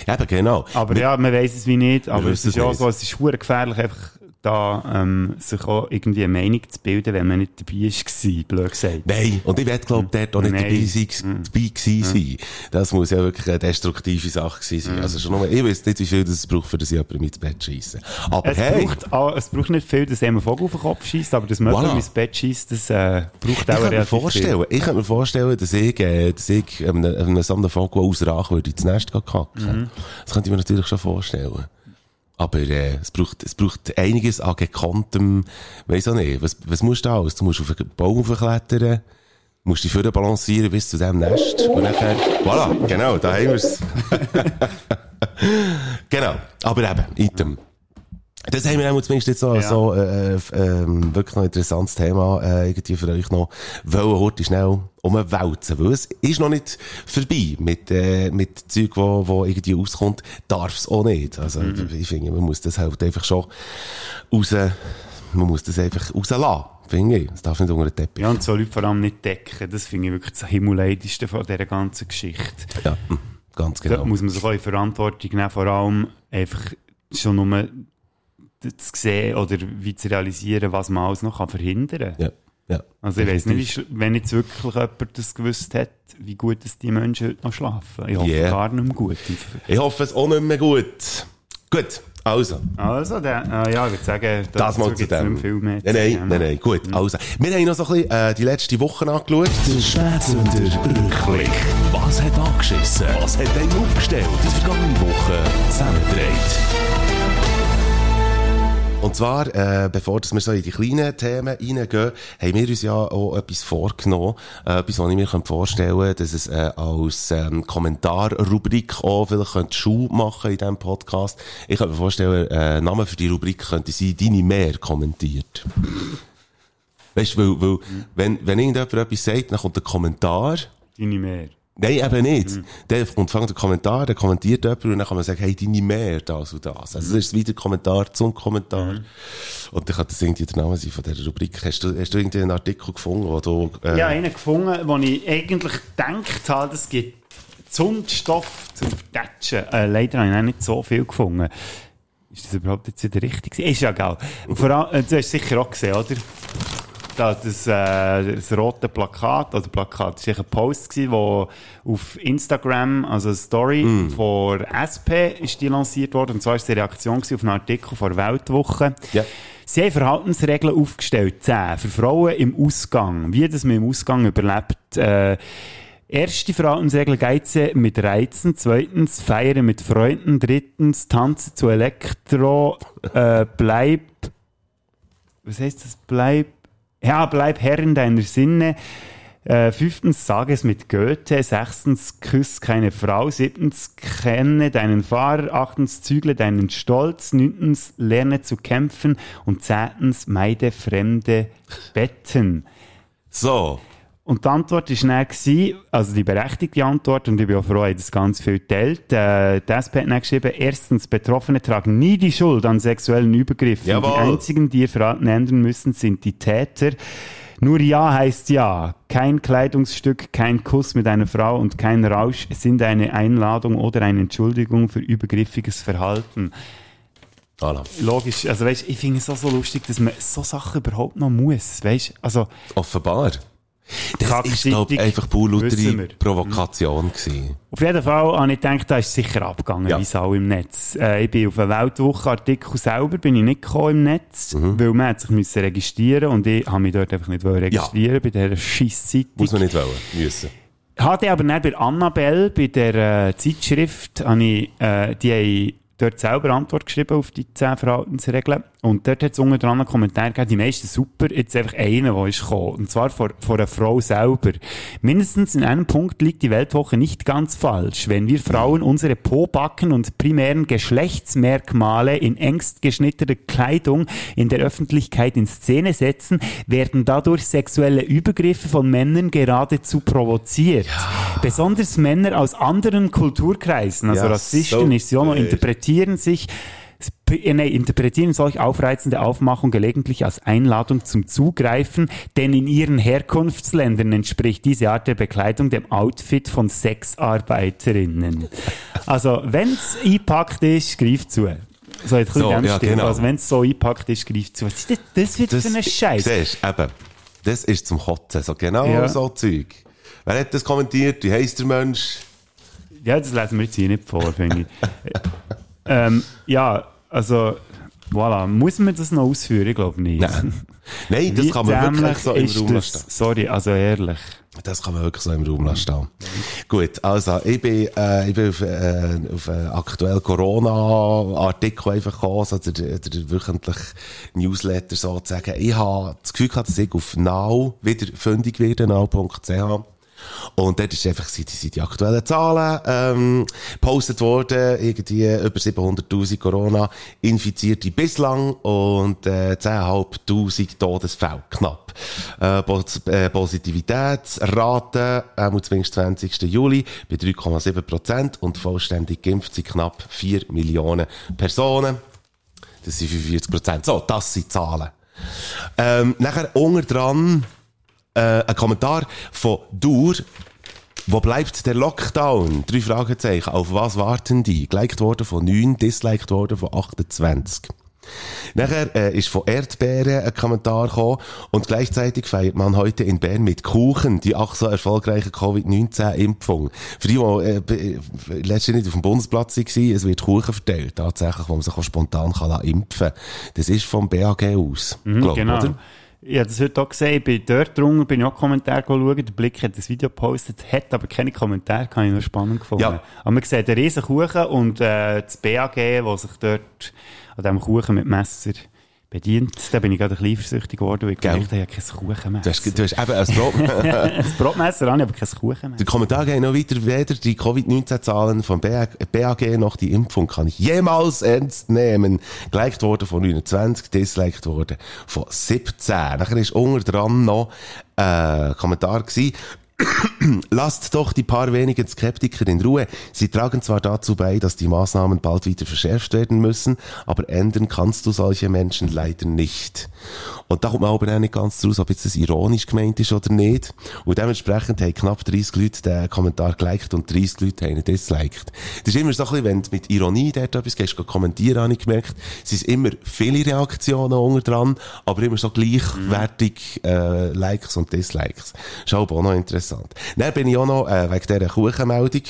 Eben, genau. Aber ja, man weiß es wie nicht. Aber es ist ja so, es ist schwer gefährlich, einfach da ähm, sich auch irgendwie eine Meinung zu bilden, wenn man nicht dabei war, blöd gesagt. Nein, und ich werde, glaube dort auch nicht Nein. dabei, sein, dabei gewesen sein. Das muss ja wirklich eine destruktive Sache gewesen sein. Also schon nur, ich weiß nicht, wie viel das braucht, für das jemanden ins Bett schiessen. Aber Es, hey, braucht, auch- es braucht nicht viel, dass jemand Vogel auf den Kopf schießt, aber dass man Voilà. ins Bett schießt, das äh, braucht ich auch relativ vorstellen, ich kann mir vorstellen, dass ich, äh, dass ich einem, einem Vogel aus Rache würde ins Nest kacken. Das könnte ich mir natürlich schon vorstellen. Aber äh, es, braucht, es braucht einiges an gekonntem, weiss auch nicht, was, was musst du alles? Du musst auf einen Baum klettern, musst dich vorne balancieren bis zu diesem Nest und nachher, voilà, genau, da haben wir's. <laughs> genau, aber eben, Item. Das haben wir auch zumindest jetzt noch Ja. so, äh, äh, ähm, wirklich noch ein interessantes Thema, äh, irgendwie für euch noch, wollen heute schnell umwälzen, weil es ist noch nicht vorbei mit, äh, mit Zeug, wo, wo irgendwie rauskommt, darf es auch nicht. Also, ich finde, man muss das halt einfach schon raus, man muss das einfach rauslassen. finde ich. Das darf nicht unter den Teppich. Ja, und so Leute vor allem nicht decken. Das finde ich wirklich das Himmelleideste von dieser ganzen Geschichte. Ja, hm, ganz Da genau. muss man sich auch in Verantwortung nehmen, vor allem einfach schon nur zu sehen oder wie zu realisieren, was man alles noch kann verhindern kann. Ja, ja. Also ich weiss nicht, wenn jetzt wirklich jemand das gewusst hat, wie gut dass die Menschen heute noch schlafen. Ich hoffe Yeah. gar nicht mehr gut. Ich hoffe es auch nicht mehr gut. Gut, also. Also, der, äh, ja, ich würde sagen, Das dazu mal zu dem. nicht mehr viel mehr Nein, nein, nein, nein, gut. Also, wir haben noch so ein bisschen äh, die letzte Woche angeschaut. Der Spätsünder Rückblick. Was hat angeschissen? Was hat einen aufgestellt? Die vergangene Woche zusammengedreht. Und zwar, äh, bevor wir so in die kleinen Themen reingehen, haben wir uns ja auch etwas vorgenommen. Äh, etwas, was ich mir vorstellen könnte, dass es äh, als ähm, Kommentarrubrik auch vielleicht könnte Schuh machen in diesem Podcast. Ich könnte mir vorstellen, äh, Name für die Rubrik könnte sein, «Deine Mehr kommentiert». Weißt du, weil, weil wenn, wenn irgendjemand etwas sagt, dann kommt ein Kommentar. Deine mehr. Nein, eben nicht. Dann kommt fängt der Kommentar, dann kommentiert jemand und dann kann man sagen, hey, deine mehr, das und das. Also, das ist wieder Kommentar zum Kommentar. Und dann kann das irgendwie der Name sein von dieser Rubrik. Hast du, hast du irgendwie einen Artikel gefunden, wo du, äh, habe einen gefunden, wo ich eigentlich gedacht habe, es gibt Zündstoff zum Vertatschen. Äh, leider habe ich nicht so viel gefunden. Ist das überhaupt jetzt wieder richtig? Ist ja geil. Vor allem, äh, du hast es sicher auch gesehen, oder? Da, das, äh, das rote Plakat, oder Plakat, das war ein Post, gewesen, wo auf Instagram, also eine Story von SP ist die lanciert worden, und zwar ist die Reaktion gewesen auf einen Artikel von der Weltwoche. Ja. Sie haben Verhaltensregeln aufgestellt, 10, für Frauen im Ausgang. Wie das man im Ausgang überlebt. Äh, erste Verhaltensregel Geize mit Reizen, zweitens Feiern mit Freunden, drittens Tanzen zu Elektro, äh, bleib, was heißt das, bleib, ja, bleib Herr in deiner Sinne. Äh, fünftens, sage es mit Goethe. Sechstens, küss keine Frau. Siebtens, kenne deinen Fahrer. Achtens, zügle deinen Stolz. Neuntens, lerne zu kämpfen. Und zehntens, meide fremde Betten. so. Und die Antwort war dann, gewesen, also die berechtigte Antwort, und ich bin auch froh, dass das ganz viel teilt. Äh, die SP hat dann geschrieben, erstens, Betroffene tragen nie die Schuld an sexuellen Übergriffen. Jawohl. Die einzigen, die ihr Verhalten ändern müssen, sind die Täter. Nur Ja heißt Ja. Kein Kleidungsstück, kein Kuss mit einer Frau und kein Rausch sind eine Einladung oder eine Entschuldigung für übergriffiges Verhalten. Voilà. Logisch, also weißt, ich finde es auch so lustig, dass man so Sachen überhaupt noch muss, weißt, also Offenbar. Das Kackseitig glaube ich, einfach pure wir. Provokation gewesen. Auf jeden Fall habe ich gedacht, da ist sicher abgegangen, Ja. wie Sau im Netz. Äh, ich bin auf einen Weltwoche-Artikel selber bin ich nicht gekommen im Netz, Mhm. weil man hat sich müssen registrieren und ich habe mich dort einfach nicht wollen registrieren bei dieser Scheiss-Zeitung. Muss man nicht wollen, müssen. Hatte aber dann bei Annabelle, bei der äh, Zeitschrift, habe ich, äh, die haben dort selber Antwort geschrieben auf die 10 Verhaltensregeln. Und dort hat es unter anderem einen Kommentar gegeben, die meisten super, jetzt einfach einer, der ist gekommen. Und zwar von, von einer Frau selber. Mindestens in einem Punkt liegt die Weltwoche nicht ganz falsch. Wenn wir Frauen unsere Pobacken und primären Geschlechtsmerkmale in engst geschnittener Kleidung in der Öffentlichkeit in Szene setzen, werden dadurch sexuelle Übergriffe von Männern geradezu provoziert. Besonders Männer aus anderen Kulturkreisen, also Ja, Rassisten, so Nisiono, fair. Interpretieren sich äh, nee, interpretieren solch aufreizende Aufmachung gelegentlich als Einladung zum Zugreifen, denn in ihren Herkunftsländern entspricht diese Art der Bekleidung dem Outfit von Sexarbeiterinnen. Also, wenn's eingepackt ist, greif zu. So, jetzt So, ja, genau. Also, wenn's so eingepackt ist, greif zu. Was ist das, das wieder für ein Scheiß? Siehst, eben. Das ist zum Kotzen. So genau Ja. so Zeug. Wer hat das kommentiert? Wie heisst der Mensch? Ja, das lesen wir jetzt hier nicht vor, finde ich. <laughs> ähm, ja, also, voilà. Muss man das noch ausführen? Ich glaube nicht. Nein. Nein, das kann man wirklich so im Raum lassen. Sorry, also ehrlich. Das kann man wirklich so im Raum lassen. Gut, also ich bin, äh, ich bin auf, äh, auf einen aktuellen Corona-Artikel einfach gekommen, so der, der wöchentliche Newsletter sozusagen. Ich habe das Gefühl gehabt, dass ich auf Now wieder fündig werde, now.ch. Und dort ist einfach, sind, sind die aktuellen Zahlen, ähm, gepostet worden, irgendwie über 700.000 Corona-Infizierte bislang und, äh, 10.500 Todesfälle knapp. Äh, Pos äh, Positivitätsrate, äh, zumindest 20. Juli, bei 3,7 Prozent und vollständig geimpft sind knapp 4 Millionen Personen. Das sind 45 Prozent. So, das sind Zahlen. Ähm, nachher unter dran äh, ein Kommentar von Dur. Wo bleibt der Lockdown? Drei Fragezeichen. Auf was warten die? Geliked worden von 9, disliked worden von 28. Nachher äh, ist von Erdbeeren ein Kommentar gekommen und gleichzeitig feiert man heute in Bern mit Kuchen die ach so erfolgreiche Covid-19-Impfung. Für die, die äh, äh, letztens nicht auf dem Bundesplatz waren, es wird Kuchen verteilt, tatsächlich, wo man sich auch spontan kann impfen Das ist vom BAG aus, glaub, genau. oder? Ich habe das heute auch gesehen, ich bin dort drunter, bin ich auch Kommentare schauen, der Blick hat das Video gepostet, hat aber keine Kommentare, kann ich noch spannend gefunden. Ja. Aber man sieht einen riesen Kuchen und äh, das BAG, das sich dort an diesem Kuchen mit Messer bedient, da bin ich gerade ein bisschen eifersüchtig geworden, weil ich gedacht habe, ich habe kein Kuchenmesser. Du hast, du hast eben als Brot, <laughs> ein Brotmesser habe ich, aber kein Kuchenmesser. Der Kommentar geht noch weiter. Weder die Covid-19-Zahlen vom BAG BAG noch die Impfung kann ich jemals ernst nehmen. Geliked worden von 29, disliked worden von 17. Nachher ist unter dran noch äh, Kommentar gewesen. Lasst doch die paar wenigen Skeptiker in Ruhe. Sie tragen zwar dazu bei, dass die Maßnahmen bald wieder verschärft werden müssen, aber ändern kannst du solche Menschen leider nicht. Und da kommt man aber auch nicht ganz raus, ob jetzt das ironisch gemeint ist oder nicht. Und dementsprechend haben knapp 30 Leute den Kommentar geliked und 30 Leute haben ihn disliked. Das ist immer so ein bisschen, wenn du mit Ironie dort etwas gehst, kommentieren, habe ich gemerkt, es sind immer viele Reaktionen unter dran, aber immer so gleichwertig äh, Likes und Dislikes. Ist aber auch noch interessant. Dann bin ich auch noch äh, wegen dieser Kuchenmeldung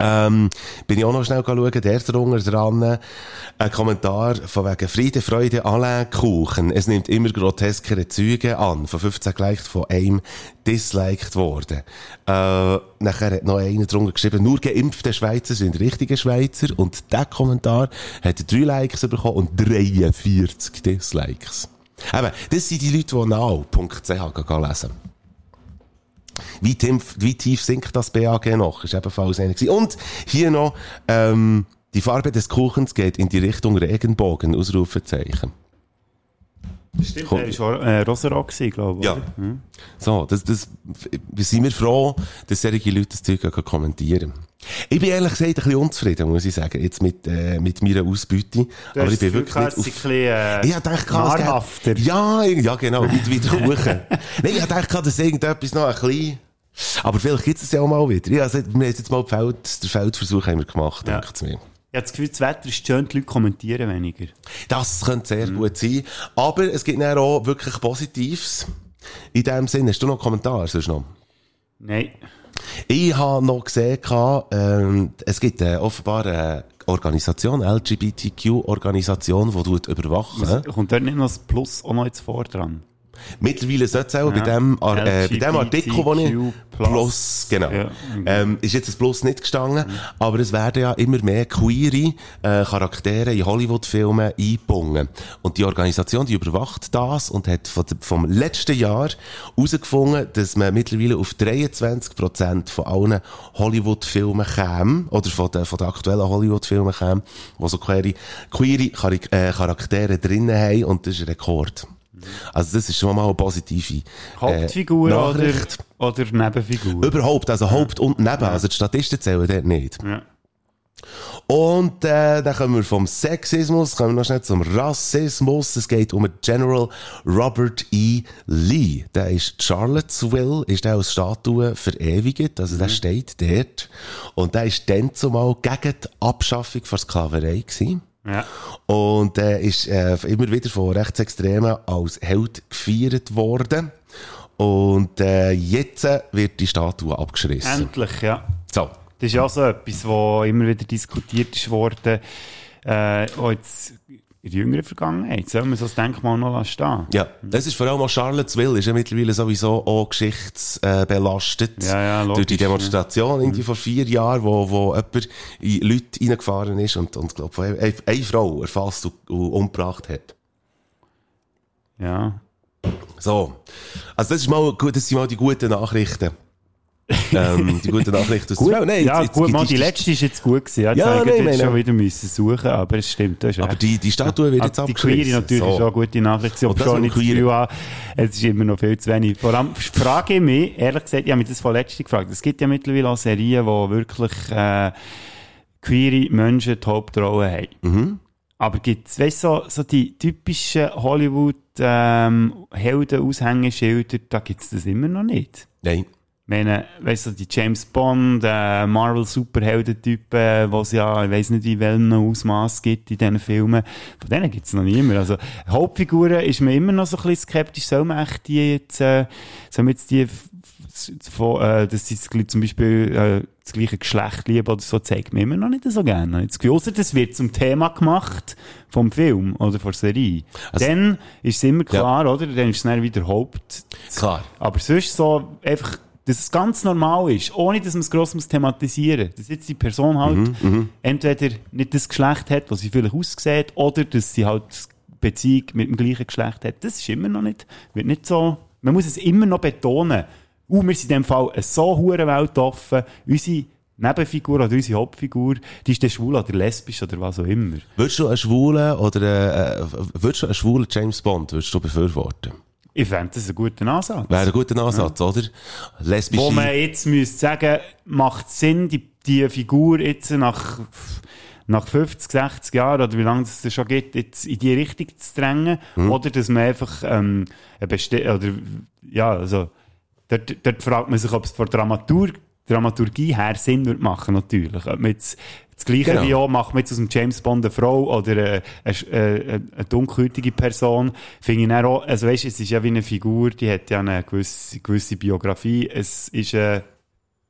ähm, bin ich auch noch schnell schauen, der drunter dran, ein Kommentar von wegen Friede, Freude, Alain Kuchen. Es nimmt immer groteskere Züge an. Von 15 geliked, von einem disliked worden. Äh, nachher hat noch einer drunter geschrieben, nur geimpfte Schweizer sind richtige Schweizer. Und der Kommentar hat drei Likes bekommen und 43 Dislikes. Eben, das sind die Leute, die now.ch lesen. Wie tief, wie tief sinkt das BAG noch? Ist ebenfalls einer. Und hier noch, ähm, die Farbe des Kuchens geht in die Richtung Regenbogen, Ausrufezeichen. Stimmt, der war äh, gewesen, glaube ich. Ja. Hm. So, das, das, sind wir froh, dass solche Leute das Zeug kommentieren. Ich bin ehrlich gesagt ein bisschen unzufrieden, muss ich sagen, jetzt mit, äh, mit meiner Ausbeute. Du Aber ich bin wirklich nicht es ein bisschen, äh, ich gedacht, es nahrhafter. Ja, ja, genau, wie, wie der Kuchen. <laughs> Nein, ich gedacht, dass irgendetwas noch ein bisschen... Aber vielleicht gibt es ja auch mal wieder. Ja, also, wir haben jetzt mal Feld, den Feldversuch haben wir gemacht, Ja. denkt mir. Ich habe das Gefühl, das Wetter ist schön, die Leute kommentieren weniger. Das könnte Mhm. sehr gut sein. Aber es gibt dann auch wirklich Positives. In dem Sinne, hast du noch einen Kommentar? Sonst noch? Nein. Ich habe noch gesehen, ähm, es gibt äh, offenbar eine Organisation, LGBTQ-Organisation, die überwachen. Kommt dort nicht noch das Plus auch noch jetzt vor dran? Mittlerweile sollte es auch Ja. bei dem, äh, bei dem Artikel, wo ich. Plus, genau, Ja, okay. ähm, ist jetzt das Plus nicht gestanden, aber es werden ja immer mehr queere äh, Charaktere in Hollywood-Filmen eingebunden. Und die Organisation, die überwacht das und hat von, vom letzten Jahr herausgefunden, dass man mittlerweile auf 23% von allen Hollywood-Filmen käme, oder von den, von den aktuellen Hollywood-Filmen käme, wo so queere, queere äh, Charaktere drinnen haben, und das ist ein Rekord. Also das ist schon mal eine positive äh, Hauptfigur oder, Nachricht. oder Nebenfigur? Überhaupt, also Haupt und Neben, also die Statisten zählen dort nicht. Ja. Und äh, dann kommen wir vom Sexismus, kommen wir noch schnell zum Rassismus. Es geht um General Robert E. Lee. Der ist Charlottesville, ist der als Statue verewigt, also der steht dort. Und der ist dann zumal gegen die Abschaffung von Sklaverei gewesen. Ja. Und er ist äh, immer wieder von Rechtsextremen als Held gefeiert worden. Und äh, jetzt äh, wird die Statue abgeschrissen. Endlich, ja. So. Das ist ja auch so etwas, was immer wieder diskutiert ist worden, äh, jetzt in der jüngeren Vergangenheit. Soll man so das Denkmal noch lassen stehen? Ja, das ist vor allem auch Charlottesville, ist ja mittlerweile sowieso auch geschichtsbelastet. Ja, ja, logisch, Durch die Demonstration irgendwie vor vier Jahren, wo, wo jemand in Leute reingefahren ist und, und glaub, eine, eine- Frau erfasst und, und umgebracht hat. Ja. So. Also das ist mal, das sind mal die guten Nachrichten. Ähm, die guten Nachrichten aus Gut, der Welt. Nein, ja, jetzt- gut, jetzt- mal, jetzt- die letzte ist jetzt gut gewesen. Ja, ich nein, jetzt nein, schon nein. wieder müssen suchen, aber es stimmt, Aber recht. die, die Statue wird Ah, jetzt die abgeschrissen. Queere natürlich So. ist auch eine gute Nachricht. Aber schon nicht. Gefühl habe, es ist immer noch viel zu wenig. Vor allem frage ich mich, ehrlich gesagt, ich habe mich das von letztem gefragt. Es gibt ja mittlerweile auch Serien, die wirklich äh, queere Menschen die Hauptrolle haben. Mhm. Aber gibt's, weißt du, so, so die typischen Hollywood-Helden-Aushängeschilder, da gibt's das immer noch nicht. Nein. Ich meine, weißt du, die James Bond, äh, Marvel Superhelden-Typen, wo es ja, ich weiss nicht, in welchem Ausmaß gibt in diesen Filmen, von denen gibt's noch nicht immer. Also, Hauptfiguren ist man immer noch so ein bisschen skeptisch, soll man echt die jetzt, äh, soll man jetzt die, von, äh, dass gl- zum Beispiel, äh, das gleiche Geschlecht lieben oder so, zeigt man immer noch nicht so gerne. Jetzt, ausser das wird zum Thema gemacht vom Film oder von der Serie. Also- dann ist es immer klar, oder? Dann ist es dann wieder Haupt, Klar. aber sonst so einfach, dass es ganz normal ist, ohne dass man es gross muss thematisieren muss. Dass jetzt die Person halt entweder nicht das Geschlecht hat, was sie vielleicht aussieht, oder dass sie halt Beziehung mit dem gleichen Geschlecht hat. Das ist immer noch nicht, wird nicht so, man muss es immer noch betonen. Uh, wir sind in dem Fall so hure weltoffen, unsere Nebenfigur oder unsere Hauptfigur, die ist dann schwul oder lesbisch oder was auch immer. Würdest du einen schwulen oder äh, äh, würdest du einen schwulen James Bond würdest du befürworten? Ich fände das einen guten Ansatz. Wäre ein guter Ansatz, oder? Lesbische. Wo man jetzt müsste sagen, macht Sinn, die, die Figur jetzt nach, nach 50, 60 Jahren oder wie lange es das schon gibt, jetzt in die Richtung zu drängen? Oder dass man einfach, ähm, eine besti- oder, ja, also, dort, dort fragt man sich, ob es von Dramatur Dramaturgie her Sinn würde machen, natürlich. Ob man jetzt, das Gleiche Genau. wie auch, macht man jetzt aus dem James Bond eine Frau oder eine, eine, eine, eine dunkelhäutige Person, finde ich dann auch, also weißt, es ist ja wie eine Figur, die hat ja eine gewisse, gewisse Biografie. Es ist äh,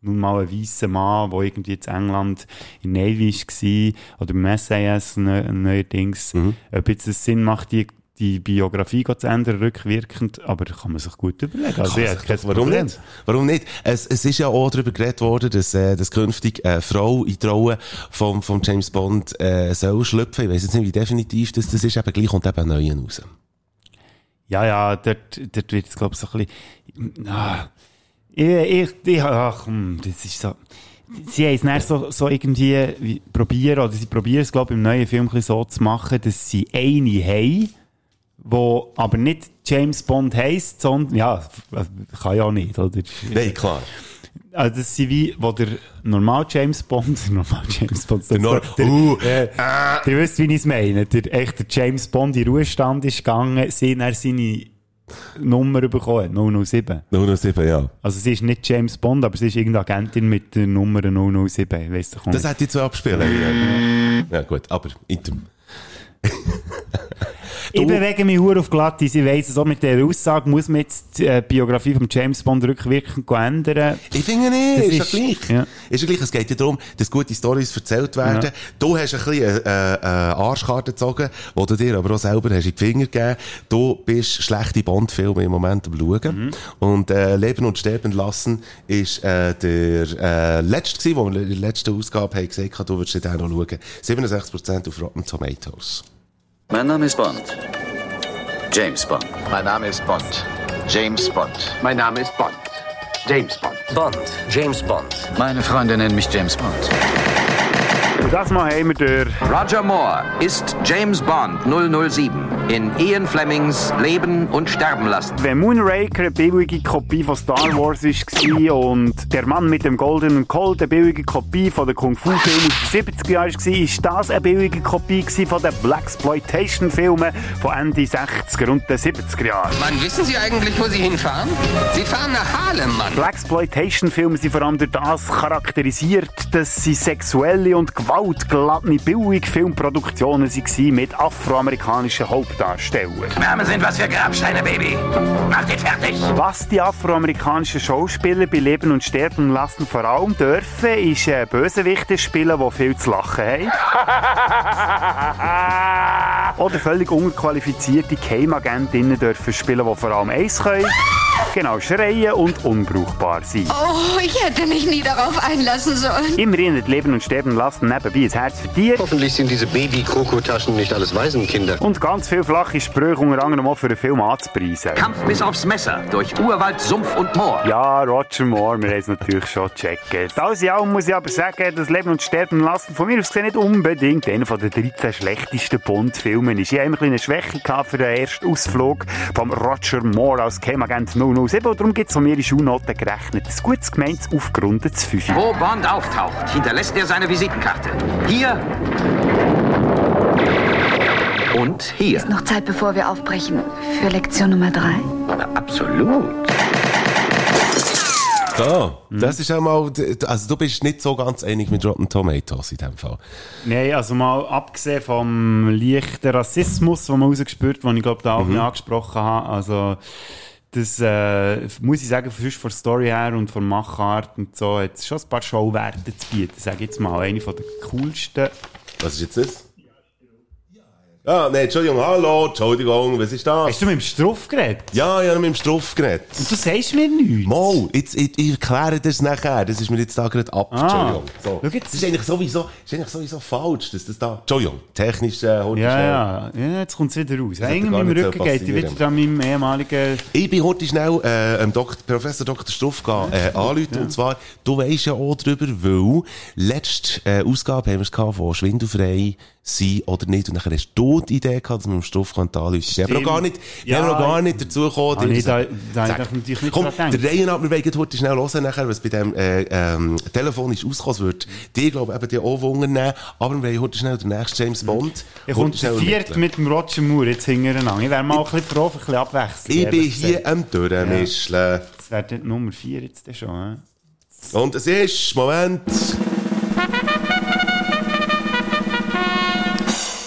nun mal ein weißer Mann, der irgendwie in England in Navy war oder im SAS neu, neuerdings. Ob jetzt es Sinn macht, die, die Biografie zu ändern, rückwirkend, aber kann man sich gut überlegen. Also, kein Warum nicht? Warum nicht? Es, es ist ja auch darüber geredet worden, dass, äh, dass künftig eine Frau in die Rolle vom, vom James Bond äh, soll schlüpfen. Ich weiss jetzt nicht, wie definitiv das, das ist, aber gleich kommt eben ein neuer raus. Ja, ja, dort, dort wird es, glaube ich, so ein bisschen, ah, ich, ich, ich, ach, hm, das ist so, sie haben es dann so, so irgendwie wie, probieren, oder sie probieren es, glaube ich, im neuen Film so zu machen, dass sie eine haben, wo aber nicht James Bond heisst, sondern, ja, kann ja auch nicht, oder? Nein, klar. Also das sind wie, wo der normal James Bond, <laughs> der normal James Bond, der, Nor- der, Uh, äh, ihr wisst, wie ich es meine, der echte James Bond in Ruhestand ist gegangen, sie hat seine Nummer bekommen, 007. 007, ja. Also sie ist nicht James Bond, aber sie ist irgendeine Agentin mit der Nummer 007, ich weiss doch Das hätte ich zu abspielen. Ja. ja, gut, aber item. Ich bewege mich hure auf Glattis, ich weiss auch mit dieser Aussage, muss man jetzt die äh, Biografie von James Bond rückwirkend ändern. Ich finde nicht, Das ist, ist- ja gleich. ja. Ist ja gleich. Es geht ja darum, dass gute Stories erzählt werden. Ja. Du hast ein bisschen äh, eine Arschkarte gezogen, die du dir aber auch selber hast in die Finger gegeben. Du bist schlechte Bond-Filme im Moment am Schauen. Mhm. Und äh, Leben und Sterben lassen ist äh, der äh, letzte gewesen, wo wir in der letzten Ausgabe haben gesagt haben, du würdest den auch noch schauen. 67% auf Rotten Tomatoes. Mein Name ist Bond. James Bond. Mein Name ist Bond. James Bond. Mein Name ist Bond. James Bond. Bond, James Bond. Meine Freunde nennen mich James Bond. Das Mal haben wir den Roger Moore ist James Bond 007 in Ian Flemings Leben und Sterben lassen. Wenn Moonraker eine billige Kopie von Star Wars war und der Mann mit dem goldenen Colt eine billige Kopie von den Kung-Fu-Filmen aus den 70er Jahren war, ist das eine billige Kopie von den Blaxploitation-Filmen von Ende 60er und den 70er Jahren. Mann, wissen Sie eigentlich, wo Sie hinfahren? Sie fahren nach Harlem, Mann. Blaxploitation-Filme sind vor allem durch das charakterisiert, dass sie sexuelle und gewaltgeladene Billig-Filmproduktionen waren mit afroamerikanischen Hauptdarstellern. Wärme sind was für Grabsteine, Baby. Mach dich fertig. Was die afroamerikanischen Schauspieler bei Leben und Sterben lassen vor allem dürfen, ist äh, Bösewichte spielen, die viel zu lachen haben. <laughs> Oder völlig unqualifizierte Geheimagentinnen dürfen spielen, die vor allem eins können. Genau, schreien und unbrauchbar sein. Oh, ich hätte mich nie darauf einlassen sollen. Immerhin hat Leben und Sterben lassen nebenbei ein Herz für Tiere Hoffentlich sind diese Baby-Krokotaschen nicht alles Waisenkinder. und ganz viele flache Sprüche unter anderem auch für den Film anzupreisen. Kampf bis aufs Messer durch Urwald, Sumpf und Moor. Ja, Roger Moore, wir haben es natürlich schon gecheckt. Alles in allem muss ich aber sagen, das Leben und Sterben lassen von mir aus gesehen nicht unbedingt einer von den 13 schlechtesten Bond-Filmen ist. Ich habe immer eine Schwäche gehabt für den ersten Ausflug vom Roger Moore als Geheimagent 007 und darum gibt es von mir in Schulnoten gerechnet. Ein gutes gemeintes, aufgerundetes Fünfe. Wo Bond auftaucht, hinterlässt er seine Visitenkarte. Hier Und hier. Ist noch Zeit, bevor wir aufbrechen für Lektion Nummer drei? Absolut. So, das ist auch mal, also du bist nicht so ganz einig mit Rotten Tomatoes in dem Fall. Nein, also mal abgesehen vom leichten Rassismus, den man rausgespürt, den ich glaube da auch Mhm. nicht angesprochen habe, also das äh, muss ich sagen, sonst von Story her und von Machart und so, hat es schon ein paar Showwerte zu bieten, sage ich jetzt mal. Eine von der coolsten. Was ist jetzt das? Ah, nein, Entschuldigung, hallo, Entschuldigung, was ist das? Hast du mit dem Struff geredet? Ja, ja, mit dem Struff geredet. Und du sagst mir nichts? Mal, jetzt, ich, ich erkläre das nachher, das ist mir jetzt da gerade ab, Ah. Entschuldigung. So. Schau jetzt. Das ist eigentlich sowieso, ist eigentlich sowieso falsch, dass das da, Entschuldigung, technisch, äh, heute Ja, schnell. ja, ja, jetzt kommt es wieder raus. im nicht so Rücken geht ich passieren. an meinem ehemaligen... Ich bin heute schnell äh, ähm, Dok Professor Dr. Struff gehen, äh, anrufen. Und zwar, du weisst ja auch drüber, weil letzte äh, Ausgabe haben wir es gehabt, von schwindelfrei sein oder nicht. Und dann hast du die Idee gehabt, dass man mit dem Struff kann anrufen kann. Ich habe noch gar nicht, ich Ja, noch gar nicht dazu gekommen. Ah, nee, da- da sag, natürlich nicht Komm, der gedacht. Reihe ab, wir wollen heute schnell hören nachher, was bei dem äh, ähm, Telefon ist rausgekommen. Wird dir, glaube ich, eben die auch nehmen. Aber wir wollen heute schnell den nächsten James Bond. Ich komme zu viert mit dem Roger Moore jetzt hintereinander. Ich wäre mal ein bisschen froh für ein bisschen Abwechslung. Ich bin hier am Durchmischeln. Das wäre die Nummer 4 jetzt schon. He? Und es ist, Moment.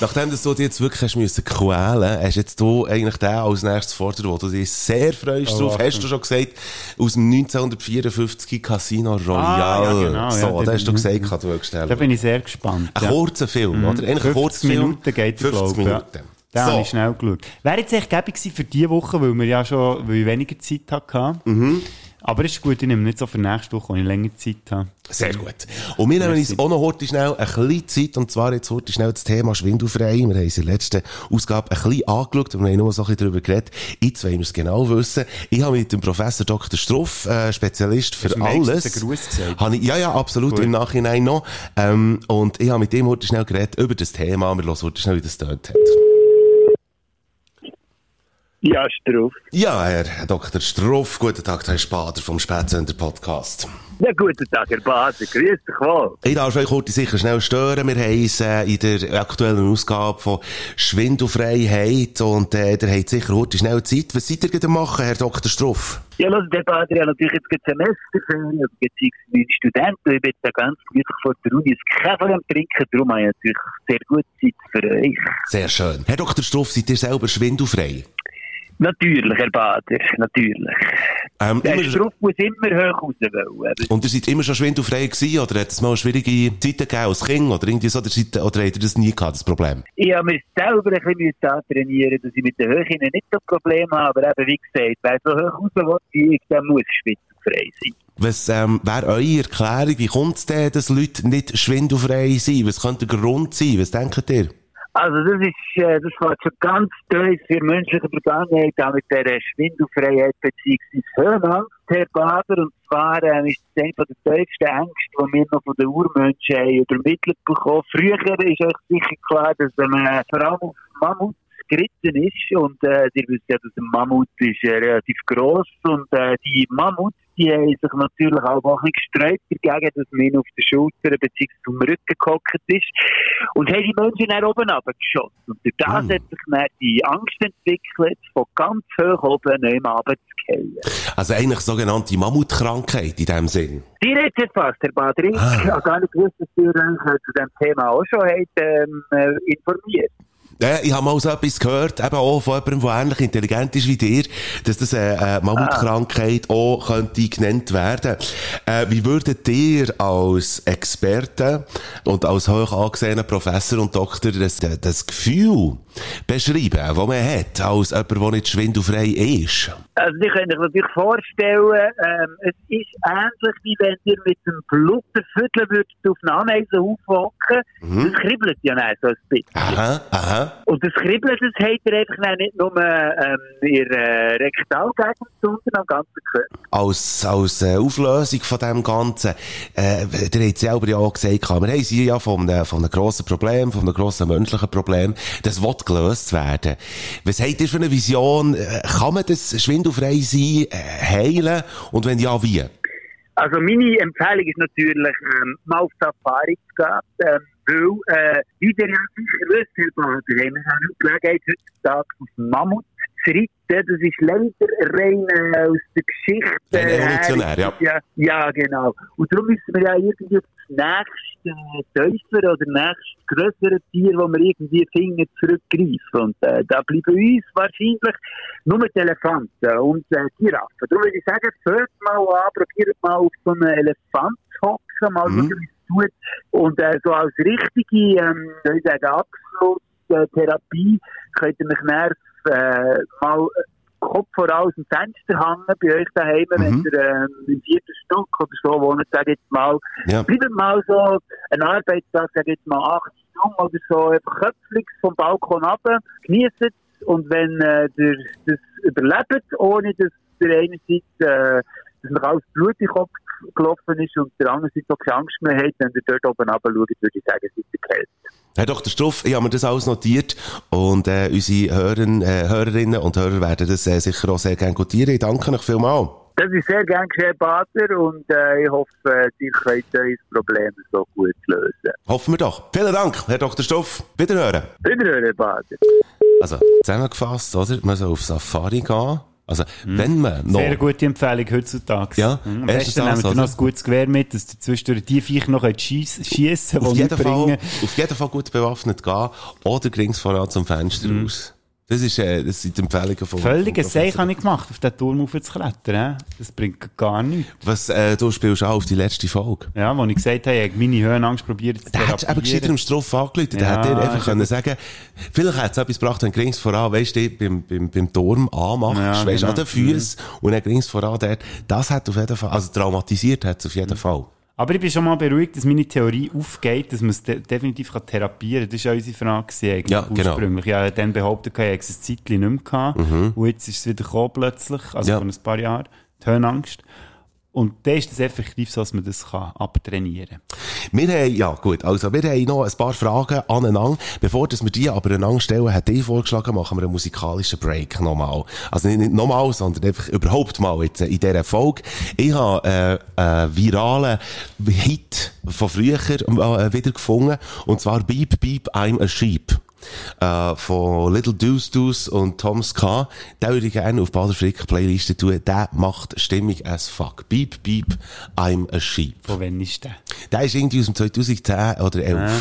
Nachdem dass du dich jetzt wirklich hast müssen quälen, hast jetzt du eigentlich den als nächstes fordern, wo du dich sehr freust Oh, drauf. Hast du schon gesagt, aus dem 1954 Casino Royale. Ah, ja, genau, so, ja, da hast du gesagt, du stellen. Da bin ich sehr gespannt. Ein ja. kurzer Film, Mhm. oder? Eigentlich ein 50 kurzer Film. Minuten geht 50 glaub ich, Minuten. Ja. Da So. habe ich schnell geschaut. Wäre jetzt echt gewesen für diese Woche, weil wir ja schon weil ich weniger Zeit hatte. Mhm. Aber ist gut, ich nehme nicht so für nächste Woche, wo ich länger Zeit habe. Sehr gut. Und wir nehmen uns auch noch heute schnell ein bisschen Zeit, und zwar jetzt heute schnell das Thema Schwindelfrei. Wir haben es in der letzten Ausgabe ein bisschen angeschaut und wir haben nur so ein bisschen darüber geredet. Jetzt wollen wir es genau wissen. Ich habe mit dem Professor Dr. Struff, äh, Spezialist für alles. Gruß gesagt? Habe ich, ja, ja, absolut, Gut. im Nachhinein noch. Ähm, und ich habe mit ihm heute schnell geredet über das Thema. Wir hören heute schnell, wie das dort hat. Ja, Struff. Ja, Herr Dr. Struff, guten Tag, Herr Spader vom Spätsender Podcast. Ja, guten Tag, Herr Bader. Grüß dich wohl. Ich darf euch heute sicher schnell stören. Wir haben es äh, in der aktuellen Ausgabe von Schwindelfreiheit und äh, ihr habt sicher heute schnell Zeit. Was seid ihr gerade machen, Herr Dr. Struff? Ja, los, der Bader, ja natürlich jetzt gerade Semesterferien, also beziehungsweise Studenten. Ich bin da ganz gemütlich vor der Uni ein Kaffee am Trinken, darum habe ich natürlich sehr gute Zeit für euch. Sehr schön. Herr Dr. Struff, seid ihr selber schwindelfrei? Natürlich, Herr Bader, natürlich. Ähm, Der Struff muss immer hoch raus wollen. Und ihr seid immer schon schwindelfrei gewesen, oder hat es mal schwierige Zeiten gegeben als Kind, oder irgendwie so, oder, seid- oder habt ihr das nie gehabt, das Problem? Ich habe mir selber ein bisschen trainieren, dass ich mit den Höhen nicht so Probleme habe, aber eben, wie gesagt, wer so hoch raus will, wie ich, der muss schwindelfrei sein. Was ähm, wäre eure Erklärung? Wie kommt es denn, dass Leute nicht schwindelfrei sind? Was könnte der Grund sein? Was denkt ihr? Also das ist, äh, das war schon ganz tief für menschliche Vergangenheit, auch mit der Schwindelfreiheit beziehungsweise Höhenangst, Herr Bader. Und zwar ähm, ist das eine der tiefsten Ängste, die wir noch von den Urmenschen haben übermittelt bekommen. Früher ist euch sicher klar, dass man vor allem auf Mammut geritten ist und äh, ihr wisst ja, dass ein Mammut ist äh, relativ gross und äh, die Mammuts, die haben sich natürlich auch ein bisschen gesträubt dagegen, dass man auf den Schultern bzw. zum Rücken gehockt ist und haben die Menschen dann oben runtergeschossen. Und durch das hat sich dann die Angst entwickelt, von ganz hoch oben nicht mehr runterzufallen. Also eigentlich sogenannte Mammutkrankheit in dem Sinn. Die redet jetzt fast, Herr Bader. Ich Ah. habe gar nicht gewusst, dass ihr euch zu diesem Thema auch schon habt, ähm, äh, informiert. Ja, ich habe mal so etwas gehört, eben auch von jemandem, der ähnlich intelligent ist wie dir, dass das eine, eine Mammutkrankheit auch könnte genannt werden. Äh, wie würdet ihr als Experte und als hoch angesehener Professor und Doktor das, das Gefühl beschreiben, das man hat, als jemand, der nicht schwindelfrei ist? Also, Sie können sich natürlich vorstellen, ähm, es ist ähnlich, wie wenn ihr mit dem würdet auf einen Ameisenhaufen hocken. Mhm. Das kribbelt ja nicht so ein bisschen. Aha, aha. Und das Kribbeln, das habt ihr einfach nicht nur ähm, in der Rektalgegend, sondern am ganzen Körper. als, als äh, Auflösung von dem Ganzen, äh, der hat selber ja auch gesagt, wir haben sie ja von einem, von einem grossen Problem, von einem grossen menschlichen Problem, das will gelöst werden. Was habt ihr für eine Vision? Äh, Kann man das schwindelfrei sein, äh, heilen? Und wenn ja, wie? Also meine Empfehlung ist natürlich, ähm, mal auf Safari zu gehen. Ähm, Äh, wisst, Herr Bader, haben wir auch Gelegenheit, heutzutage auf Mammut zu reiten. Das ist leider rein äh, aus der Geschichte. Rein evolutionär, ja. ja. Ja, genau. Und darum müssen wir ja irgendwie auf das nächste Täufer oder nächste grössere Tier, das wir irgendwie finden, zurückgreifen. Und äh, da bleiben uns wahrscheinlich nur die Elefanten und äh, Giraffen. Darum würde ich sagen, fährt mal an, probiert mal auf so einen Elefant zu hocken, mal Mhm. schauen, wie es tut. Und äh, so als richtige, ähm, ich sagen, Abschlusstherapie könnt ihr mich nerv äh, mal Kopf voraus aus dem Fenster hängen bei euch daheim, wenn ihr ähm, im vierten Stock oder so wohnt, sag jetzt mal. Ja. Bleibt mal so ein Arbeitstag, sag ich jetzt mal acht Stunden oder so, einfach köpflich vom Balkon runter, genießt es und wenn äh, ihr das überlebt, ohne dass der einerseits äh, dass noch alles Blut den Kopf gelaufen ist und der andere Seite auch keine Angst mehr hat, wenn ihr dort oben runter schaut, würde ich sagen, seid ihr geheilt. Herr Dr. Struff, ich habe mir das alles notiert und äh, unsere Hörer, äh, Hörerinnen und Hörer werden das äh, sicher auch sehr gerne gutieren. Ich danke euch vielmals. Das ist sehr gern geschehen, Bader, und äh, ich hoffe, äh, ihr könnt euer Problem so gut lösen. Hoffen wir doch. Vielen Dank, Herr Dr. Struff. Wiederhören. Wiederhören, Bader. Also, zusammengefasst, oder? Man soll auf Safari gehen. Also, wenn man noch... Sehr gute Empfehlung heutzutage. Ja, Mhm. Am erstens besten nehmt ihr noch ein gutes Gewehr mit, dass ihr zwischendurch die Viecher noch schiessen auf die jeden, nicht Fall, auf jeden Fall gut bewaffnet gehen oder grings voran zum Fenster raus. Das, ist, äh, das sind Empfehlungen von... Völliges von Seich habe ich gemacht, auf den Turm aufzuklettern. Das bringt gar nichts. Was, äh, du spielst auch auf die letzte Folge. Ja, wo ich gesagt habe, ich habe meine Höhenangst probiert zu Der hättest eben gescheiter im Struff angerufen. Der Ja, hätte dir einfach können sagen vielleicht hätte es etwas gebracht, wenn grings voran, weißt du, beim, beim, beim Turm anmachst, Ja, weißt du, an genau. den Füßen und dann grings voran dort. Das hat auf jeden Fall, also traumatisiert hat es auf Mhm. jeden Fall. Aber ich bin schon mal beruhigt, dass meine Theorie aufgeht, dass man es de definitiv kann therapieren kann. Das war ja unsere Frage gewesen, eigentlich Ja, genau. ursprünglich. Ich habe dann behauptet, ich habe es ein Zeitchen nicht mehr gehabt. Mhm. Und jetzt ist es wieder gekommen plötzlich, also Ja. vor ein paar Jahren, die Höhenangst. Und dann ist es effektiv so, dass man das kann abtrainieren kann. Wir haben, ja gut, also wir haben noch ein paar Fragen aneinander. Bevor dass wir die aber aneinander stellen, hätte ich vorgeschlagen, machen wir einen musikalischen Break nochmal. Also nicht, nochmal, sondern einfach überhaupt mal jetzt äh, in dieser Folge. Ich habe äh, einen viralen Hit von früher äh, wieder gefunden, und zwar Beep Beep I'm a Sheep. Äh, von Little Deuce Deuce und Tom Ska. Den würde ich gerne auf Bader Frick Playliste tun. Der macht Stimmung as fuck. Beep Beep I'm a Sheep. Von wann ist der? Der ist irgendwie aus dem 2010 oder 11. Ja.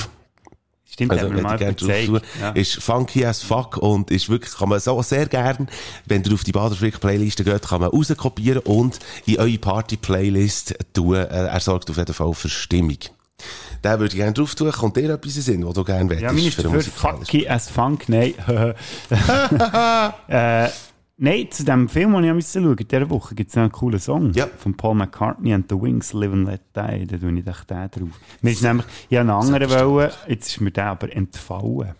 Stimmt, Also, haben mal gezeigt. Ja. ist funky as fuck und ist wirklich, kann man so sehr gern, wenn ihr auf die Baderfrick Playliste geht, kann man rauskopieren und in eure Party-Playlist tun. Äh, Er sorgt auf jeden Fall für Stimmung. Den würde ich gerne drauf tun. Kommt dir etwas in Sinn, was du gerne Ja, meine dafür musikalischen- Funky as Funk, nein. <laughs> äh, nein, zu dem Film, den ich schauen musste, in dieser Woche gibt es einen coolen Song von Paul McCartney and the Wings, Live and Let Die. Da tue ich den drauf. Mir ist nämlich, ich habe einen anderen wollen, jetzt ist mir der aber entfallen.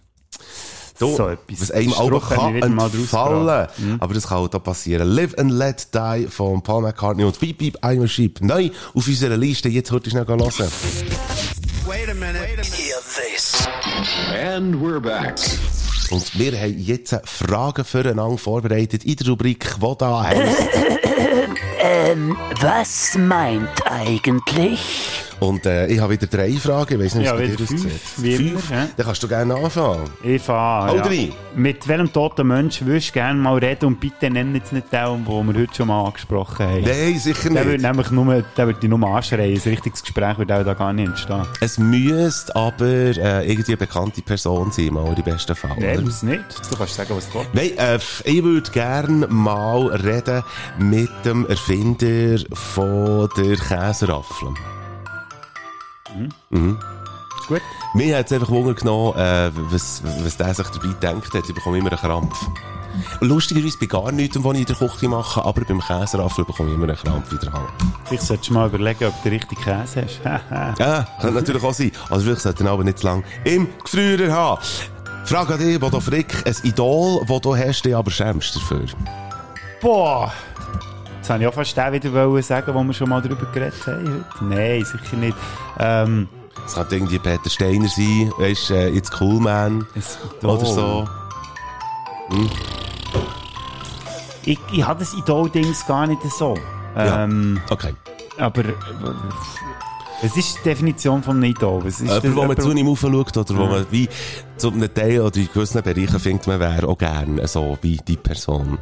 So, so etwas. was einem hat kann entfallen. Mhm. Aber das kann auch da passieren. Live and Let Die von Paul McCartney und Beep Beep I'm a Sheep. Neu auf unserer Liste. Jetzt heute schnell hören. Wait a minute. Hear this. And we're back. Und wir haben jetzt Fragen füreinander vorbereitet in der Rubrik, die da heisst. Ähm, was meint eigentlich? Und äh, ich habe wieder drei Fragen. Ich weiss nicht, Ja, wie es bei dir fünf, aussieht. wie immer, ja. Dann kannst du gerne anfangen. Ich fahre. Ja. rein. Mit welchem toten Mensch würdest du gerne mal reden und bitte nenn jetzt nicht den, den wir heute schon mal angesprochen haben? Nein, sicher Der nicht. würde nämlich nur, der würde dich nur anschreien. Ein richtiges Gespräch würde auch da gar nicht entstehen. Es müsste aber äh, irgendwie eine bekannte Person sein, mal in besten Fall. Nein, muss nicht. Du kannst sagen, was du willst. Nein, äh, ich würde gerne mal reden mit dem Erfinder von der Käseraffel. Mhm. Ist gut. Mir hat es einfach Wunder genommen, äh, was, was der sich dabei gedacht hat. Ich bekomme immer einen Krampf. Lustigerweise bei gar nichts, was ich in der Küche mache, aber beim Käseraffel bekomme ich immer einen Krampf wieder Hand. Vielleicht solltest du mal überlegen, ob du richtig Käse hast. <laughs> Ja, könnte natürlich auch sein. Also vielleicht sollte er aber nicht zu lange im Gefrierer haben. Frage an dich, Bodo Frick, ein Idol, das du hast, dich aber schämst dafür. Boah! Jetzt wollte ich auch fast den wieder sagen, wo wir schon mal darüber geredet haben heute. Nein, sicher nicht. Ähm, Es könnte irgendwie Peter Steiner sein, weißt du, äh, It's Cool Man. Oder so. Hm. ich, ich habe das Idol-Dings gar nicht so. Ja, Ähm, okay. Aber äh, Was ist die Definition von Idol? Was ist Jemand, das? wo man zu ihm aufschaut oder wo Ja. man wie zu einem Teil oder in gewissen Bereichen findet, man wäre auch gerne so wie die Person.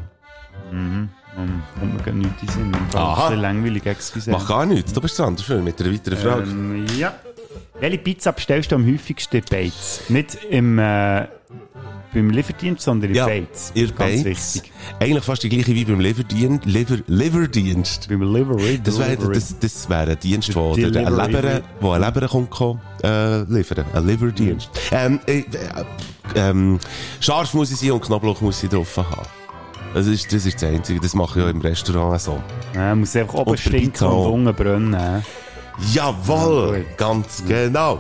Mhm. Um, kommt mir gar nicht in Sinn. Aha. ein langweilig, excuse. Mach gar nichts. Du bist dran, dafür, mit einer weiteren Frage. Ähm, ja. Welche Pizza bestellst du am häufigsten in Beiz? Nicht im, äh, beim Lieferdienst, sondern in Ja, Beiz. ihr Ganz Beiz. wichtig. Eigentlich fast die gleiche wie beim Lieferdienst. Liver, Liverdienst. Beim Delivery. Das wäre das, das wär ein Dienst, wo Der ein. Leber, wo ein Leber kommt, kommt äh, liefern. Ein Liverdienst. Ähm, äh, äh, ähm, scharf muss ich sein und Knoblauch muss ich drauf haben. Das ist, das ist das Einzige. Das mache ich auch im Restaurant so. Ja, muss einfach oben Und stinken und unten brennen. Jawohl! Ja, ganz genau.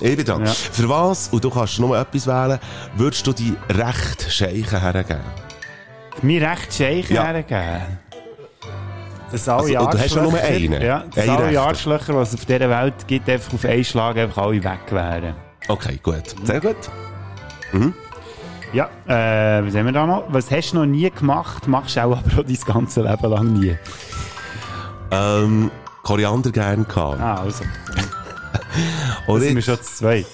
Ich bin dran. Ja. Für was, und du kannst nur etwas wählen, würdest du die recht Scheichen hergeben? Mir recht Scheichen Ja. hergeben. Das alle Also, du hast ja nur einen. Ja, dass alle. Arschlöcher, die es auf dieser Welt gibt, einfach auf einen Schlag einfach alle weg wären. Okay, gut. Sehr gut. Mhm. Ja, äh, was haben wir da noch? Was hast du noch nie gemacht, machst du auch <laughs> aber auch dein ganze Leben lang nie. Ähm, Koriander gern gehabt. Ah, also. <laughs> Und Das sind wir schon zu zweit.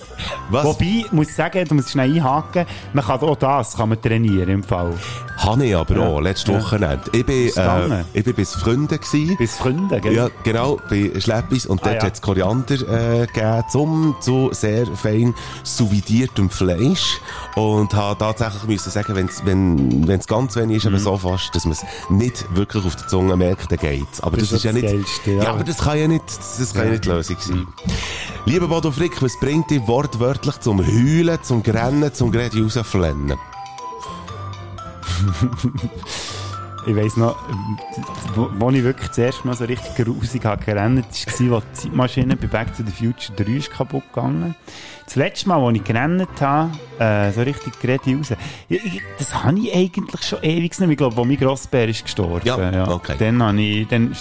Was? Wobei, muss ich sagen, du musst schnell einhaken, man kann auch das kann man trainieren im Fall. Habe ich aber Ja. auch, letztes Ja. Wochenende. Ich bin, äh, ich bin bis Freunden gewesen. Bis Freunde, gell? Ja, genau, bei Schleppis. Und Ah, dort ja. hat es Koriander äh, gegeben, zum, zu sehr fein souvidiertem Fleisch. Und habe tatsächlich müssen sagen, wenn's, wenn es ganz wenig ist, aber Mhm. so fast, dass man es nicht wirklich auf der Zunge merkt, dann geht's. Aber Das das, ist ja nicht... Geilste, ja. aber das kann ja nicht, das, kann ja nicht die Lösung sein. Lieber Bodo Frick, was bringt dich wortwörtlich zum Heulen, zum Grennen, zum gerade rausflennen? <laughs> Ich weiss noch, wo, wo ich wirklich das erste Mal so richtig grusig habe gerannt, war, als die Zeitmaschine bei Back to the Future 3 ist kaputt gegangen. Das letzte Mal, als ich gerannt habe, äh, so richtig gerade raus, ich, ich, das habe ich eigentlich schon ewig nicht. Ich glaube, wo mein Grossbär ist gestorben. Ja, okay. Dann habe ich, dann,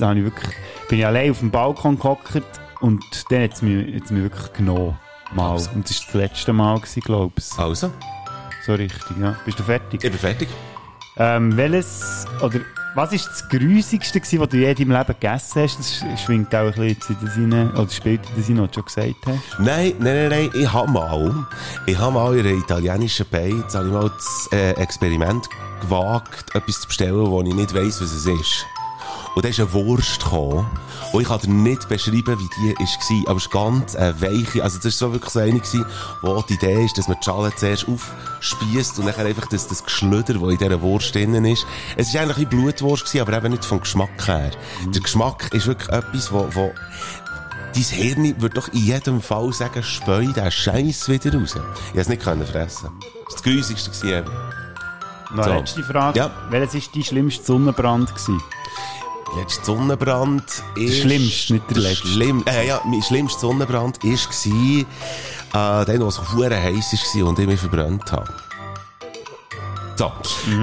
habe ich wirklich, bin ich allein auf dem Balkon gehockt und dann hat es mich, hat's mich wirklich genommen. Mal. Also. Und das war das letzte Mal, glaube ich. Also? So richtig, ja. Bist du fertig? Ich bin fertig. Ähm, welches, oder was ist das Grusigste gewesen, was du je in deinem Leben gegessen hast? Das sch- schwingt auch ein bisschen in das rein, oder spielt in das rein, was du schon gesagt hast. Nein, nein, nein, nein, ich habe mal, ich habe mal in einer italienischen Beiz, habe ich mal das äh, Experiment gewagt, etwas zu bestellen, wo ich nicht weiss, was es ist. Und dann ist eine Wurst gekommen. Und ich kann dir nicht beschreiben, wie die war. Aber es ist ganz eine weiche, also das war so wirklich so eine gewesen, wo die Idee ist, dass man die Schale zuerst aufspießt und dann einfach das, das Geschlüder, das in dieser Wurst drinnen ist. Es war eigentlich ein Blutwurst gewesen, aber eben nicht vom Geschmack her. Der Geschmack ist wirklich etwas, wo, wo Dein Hirn wird doch in jedem Fall sagen, speu den Scheiß wieder raus. Ich es nicht können fressen. Das war das Grusigste. gewesen. Noch So. letzte Frage. Ja. Welches war dein schlimmster Sonnenbrand? Gewesen? Letzter Sonnenbrand ist... schlimmste, nicht der letzte. Schlimm, äh, ja, mein schlimmster Sonnenbrand war, äh, der, es hure heiß war und ich mich verbrannt habe. So,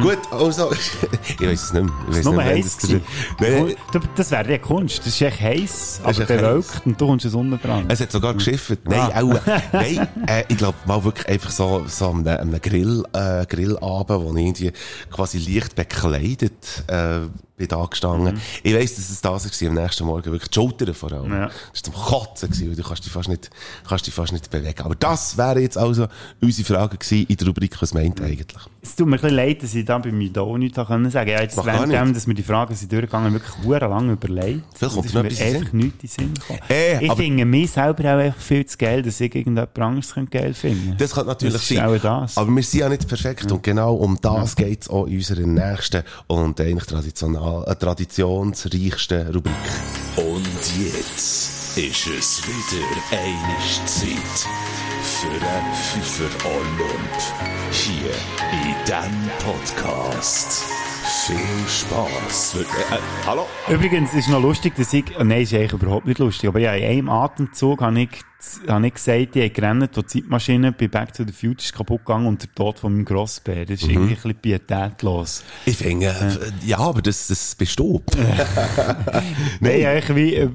gut, also, <laughs> ich weiß es nicht mehr. Ich weiss nur heiß. das- <laughs> Du, das wäre ja Kunst. Das ist echt heiß, aber bewölkt und du kommst einen Sonnenbrand. Es hat sogar geschifft. Nein, Ah. auch, <laughs> nein, äh, ich glaube, mal wirklich einfach so, so an einem, einem Grill, äh, Grillabend, wo ich irgendwie quasi leicht bekleidet, äh, bin da gestanden. Mhm. Ich weiss, dass es das war am nächsten Morgen, wirklich die Schultern vor allem. Ja. Das war zum Kotzen gewesen, du kannst dich fast nicht, kannst dich fast nicht bewegen. Aber das wäre jetzt also unsere Frage gewesen in der Rubrik, was meint eigentlich? Es tut mir ein bisschen leid, dass ich da bei mir da auch nichts sagen konnte. Ich habe jetzt während dem, dass mir die Fragen sind durchgegangen, wirklich hure lang überlegt. Vielleicht kommt es mir einfach nichts in den Sinn gekommen. Äh, ich finde mich selber auch einfach viel zu geil, dass ich irgendjemand anderes geil finden Das kann natürlich das sein. auch das. Aber wir sind ja nicht perfekt. Und genau um das geht's auch in unserer nächsten und eigentlich traditional, äh, traditionsreichsten Rubrik. Und jetzt ist es wieder eine Zeit für einen Pfiffer Olymp. Hier in diesem Podcast. Viel Spass. Äh, äh, hallo? Übrigens ist noch lustig, dass ich, oh nein, ist eigentlich überhaupt nicht lustig, aber ja, in einem Atemzug habe ich, habe ich gesagt, ich habe gerannt, die Zeitmaschine bei Back to the Future ist kaputt gegangen und der Tod von meinem Grossbär. Das ist Mhm. irgendwie ein bisschen pietätlos. Ich finde, äh, ja, aber das, das bist du. <laughs> Nein, eigentlich wie, äh,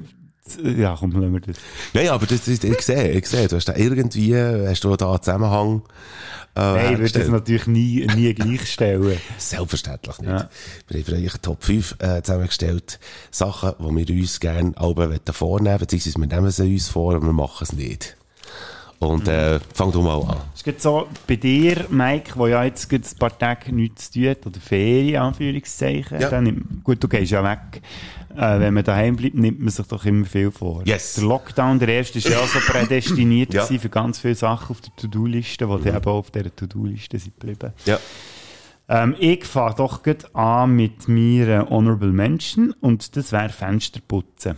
Ja, komm, lassen wir das. Nein, aber das, ist- ich sehe, ich sehe, du hast da irgendwie, hast du da einen Zusammenhang, äh, Nein, ich würde das natürlich nie, nie <laughs> gleichstellen. Selbstverständlich nicht. Ja. Wir haben eine Top 5 äh, zusammengestellt. Sachen, die wir uns gerne alle vornehmen wollen, beziehungsweise wir nehmen sie uns vor, aber wir machen es nicht. Und äh, fang du mal an. Es geht so bei dir, Mike, wo ja jetzt ein paar Tage nichts zu tun hat, oder Ferien, Anführungszeichen. Ja. Dann gut, du gehst ja weg. Äh, wenn man daheim bleibt, nimmt man sich doch immer viel vor. Yes. Der Lockdown, der erste, ist ja auch so <laughs> prädestiniert Ja. für ganz viele Sachen auf der To-Do-Liste, die eben auch auf dieser To-Do-Liste sind geblieben. Ja. Ähm, ich fange doch gerade an mit meiner Honorable Mention und das wäre Fensterputzen.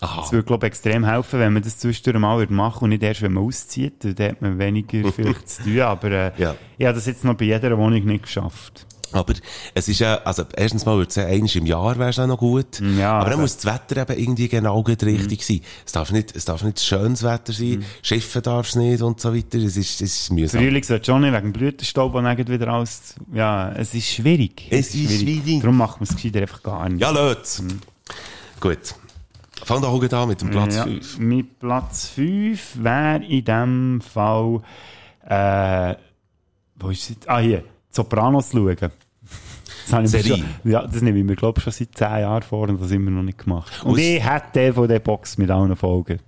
Das würde, glaube ich, extrem helfen, wenn man das zwischendurch mal würde machen und nicht erst, wenn man auszieht. Dann hat man weniger <laughs> vielleicht zu tun. Aber äh, Ja. ich habe das jetzt noch bei jeder Wohnung nicht geschafft. Aber es ist ja, also erstens mal würde ich sagen, einmal im Jahr wäre es auch noch gut. Ja, aber dann muss das Wetter eben irgendwie genau richtig sein. Es darf nicht, es darf nicht schönes Wetter sein, Schiffen darf es nicht und so weiter. Es ist, es ist mühsam. Frühling sollte schon nicht wegen Blütenstaub und dann wieder alles. Ja, es ist schwierig. Es ist schwierig. Darum macht man es gescheiter einfach gar nicht. Ja, Leute. Gut. Fang doch auch an mit dem Platz ja, 5. Mit Platz 5 wäre in dem Fall. Äh, wo ist es? Ah, hier. Sopranos schauen. Das habe Serie? Schon, ja, das nehme ich mir, glaube ich, schon seit 10 Jahren vor und das immer noch nicht gemacht. Und Aus- ich hätte von Box mit allen Folgen.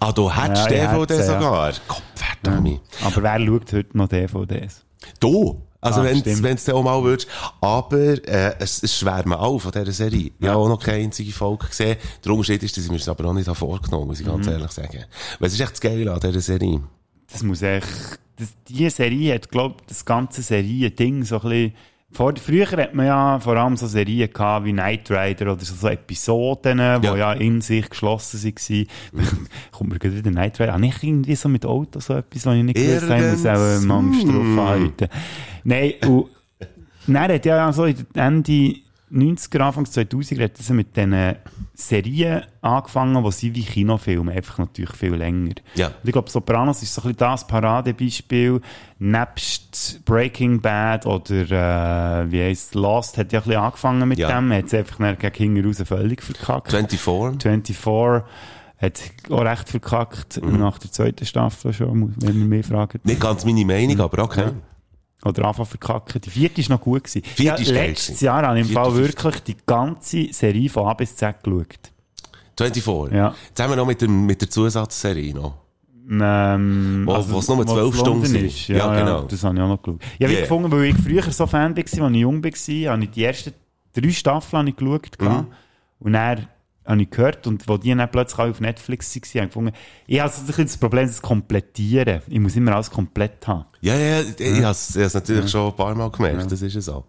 Ah, du hättest Ja, DVD hätte, ja. sogar. Gott, verdammt. Aber wer schaut heute noch DVDs? Du? Also, Ah, wenn es dann auch mal würdest. Aber, äh, es, es schwärmt mir auch von dieser Serie. Ich habe auch noch keine einzige Folge gesehen. Der Unterschied ist, dass ich mir das aber auch nicht vorgenommen muss ich ganz Mhm. ehrlich sagen. Weil es ist echt das Geile an dieser Serie. Das muss echt, das, die Serie hat, glaube ich, das ganze Serie-Ding so ein bisschen, vor, früher hat man ja vor allem so Serien gehabt wie Knight Rider oder so, so Episoden, die ja. in sich geschlossen waren. <laughs> Kommt mir gerade wieder Knight Rider. Ah, nicht irgendwie so mit Auto so etwas, was ich nicht gewusst habe, muss auch Irgends- ein Monster Hm. Nein, und <laughs> dann hat ja so Ende 90er, Anfang 2000er hat das mit diesen Serien angefangen, die sind wie Kinofilme, einfach natürlich viel länger. Ja. Und ich glaube, Sopranos ist so ein bisschen das Paradebeispiel. Nebst Breaking Bad oder, äh, wie heisst Lost, hat ja ein bisschen angefangen mit Ja. dem, hat es einfach gegen hinten raus völlig verkackt. 24. 24 hat auch recht verkackt, Mhm. nach der zweiten Staffel schon, wenn ihr mich fragt. Nicht ganz meine Meinung, aber okay. Oder einfach verkacken. Die vierte ist noch gut gewesen. Vierte ja, letztes. Jahr habe ich im Fall wirklich die ganze Serie von A bis Z geschaut. 24. Ja. Zusammen noch mit, dem, mit der Zusatzserie noch. Ähm, Wo- wo's nur 12 wo's Stunden sind. ist. Ja, Ja, ja, genau. das habe ich auch noch geschaut. Ich habe Yeah. gefunden, weil ich früher so Fan war, als ich jung war, habe ich die ersten drei Staffeln habe ich geschaut. Mhm. Und dann habe ich gehört, und wo die dann plötzlich auf Netflix waren, habe ich gefunden, ich habe so ein das Problem, das Komplettieren. Ich muss immer alles komplett haben. Ja, ja, ich, ich habe es natürlich schon ein paar Mal gemerkt, das ist ja so.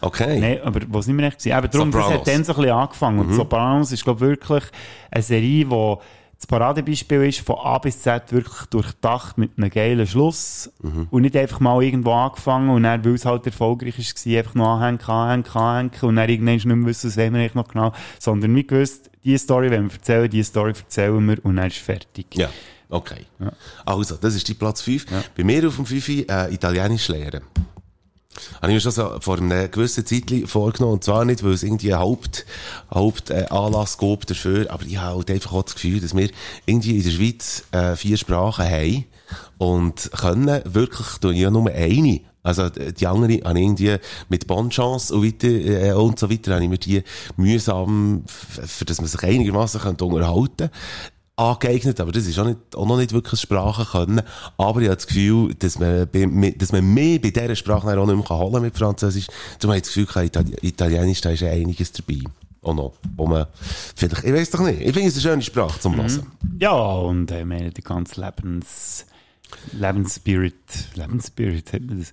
Okay. Nein, aber wo sind wir echt? Eben darum, das Sopranos. hat dann so ein bisschen angefangen. Und Mhm. Sopranos ist, glaube ich, wirklich eine Serie, die das Paradebeispiel ist, von A bis Z wirklich durchdacht mit einem geilen Schluss. Mhm. Und nicht einfach mal irgendwo angefangen und dann, weil es halt erfolgreich war, einfach noch anhängen, anhängen, anhängen und dann irgendwann nicht mehr wissen, was wir eigentlich noch genau. Sondern wir gewusst, diese Story wollen wir erzählen, diese Story erzählen wir und dann ist es fertig. Ja, okay. Also, das ist die Platz 5. Bei mir auf dem 5 äh, Italienisch lernen. Habe ich mir schon so vor einer gewissen Zeit vorgenommen. Und zwar nicht, weil es irgendwie ein Haupt, Haupt, äh, gab dafür. Aber ich habe halt einfach auch das Gefühl, dass wir irgendwie in der Schweiz, äh, vier Sprachen haben. Und können wirklich, ich ja nur eine. Also, die andere habe ich irgendwie mit Bonchance und weiter, äh, und so weiter, habe ich mir die mühsam, für dass man sich einigermaßen könnte unterhalten angeeignet, aber das ist auch, nicht, auch noch nicht wirklich Sprachen können. Aber ich habe das Gefühl, dass man, bei, dass man mehr bei dieser Sprache auch nicht mehr holen kann mit Französisch. Darum habe ich das Gefühl, Itali Italienisch, da ist ja einiges dabei. Auch noch. Wo man, vielleicht, ich weiß doch nicht. Ich finde es eine schöne Sprache zum Hören. Ja, und äh, ich meine, die ganze Lebens, Lebensspirit, Lebensspirit, hat man das.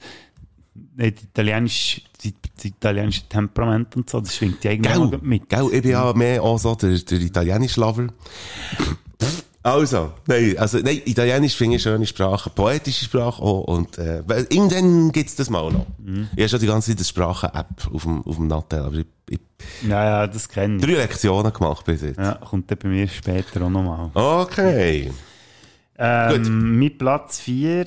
Die italienische, die, die italienische Temperament und so, das schwingt ja irgendwie Gell? mit. Gell? Ich bin ja mehr auch so der, der italienische Lover. Also, nein, also, nein, Italienisch finde ich eine schöne Sprache, poetische Sprache auch, und, äh, irgendwann gibt's das mal noch. Ich habe schon die ganze Zeit eine Sprachen-App auf dem, auf dem Nattel, aber ich, ich, Ja, ja, das kenne ich. drei Lektionen gemacht bis jetzt. Ja, kommt dann bei mir später auch nochmal. Okay. Ähm, mit Platz 4,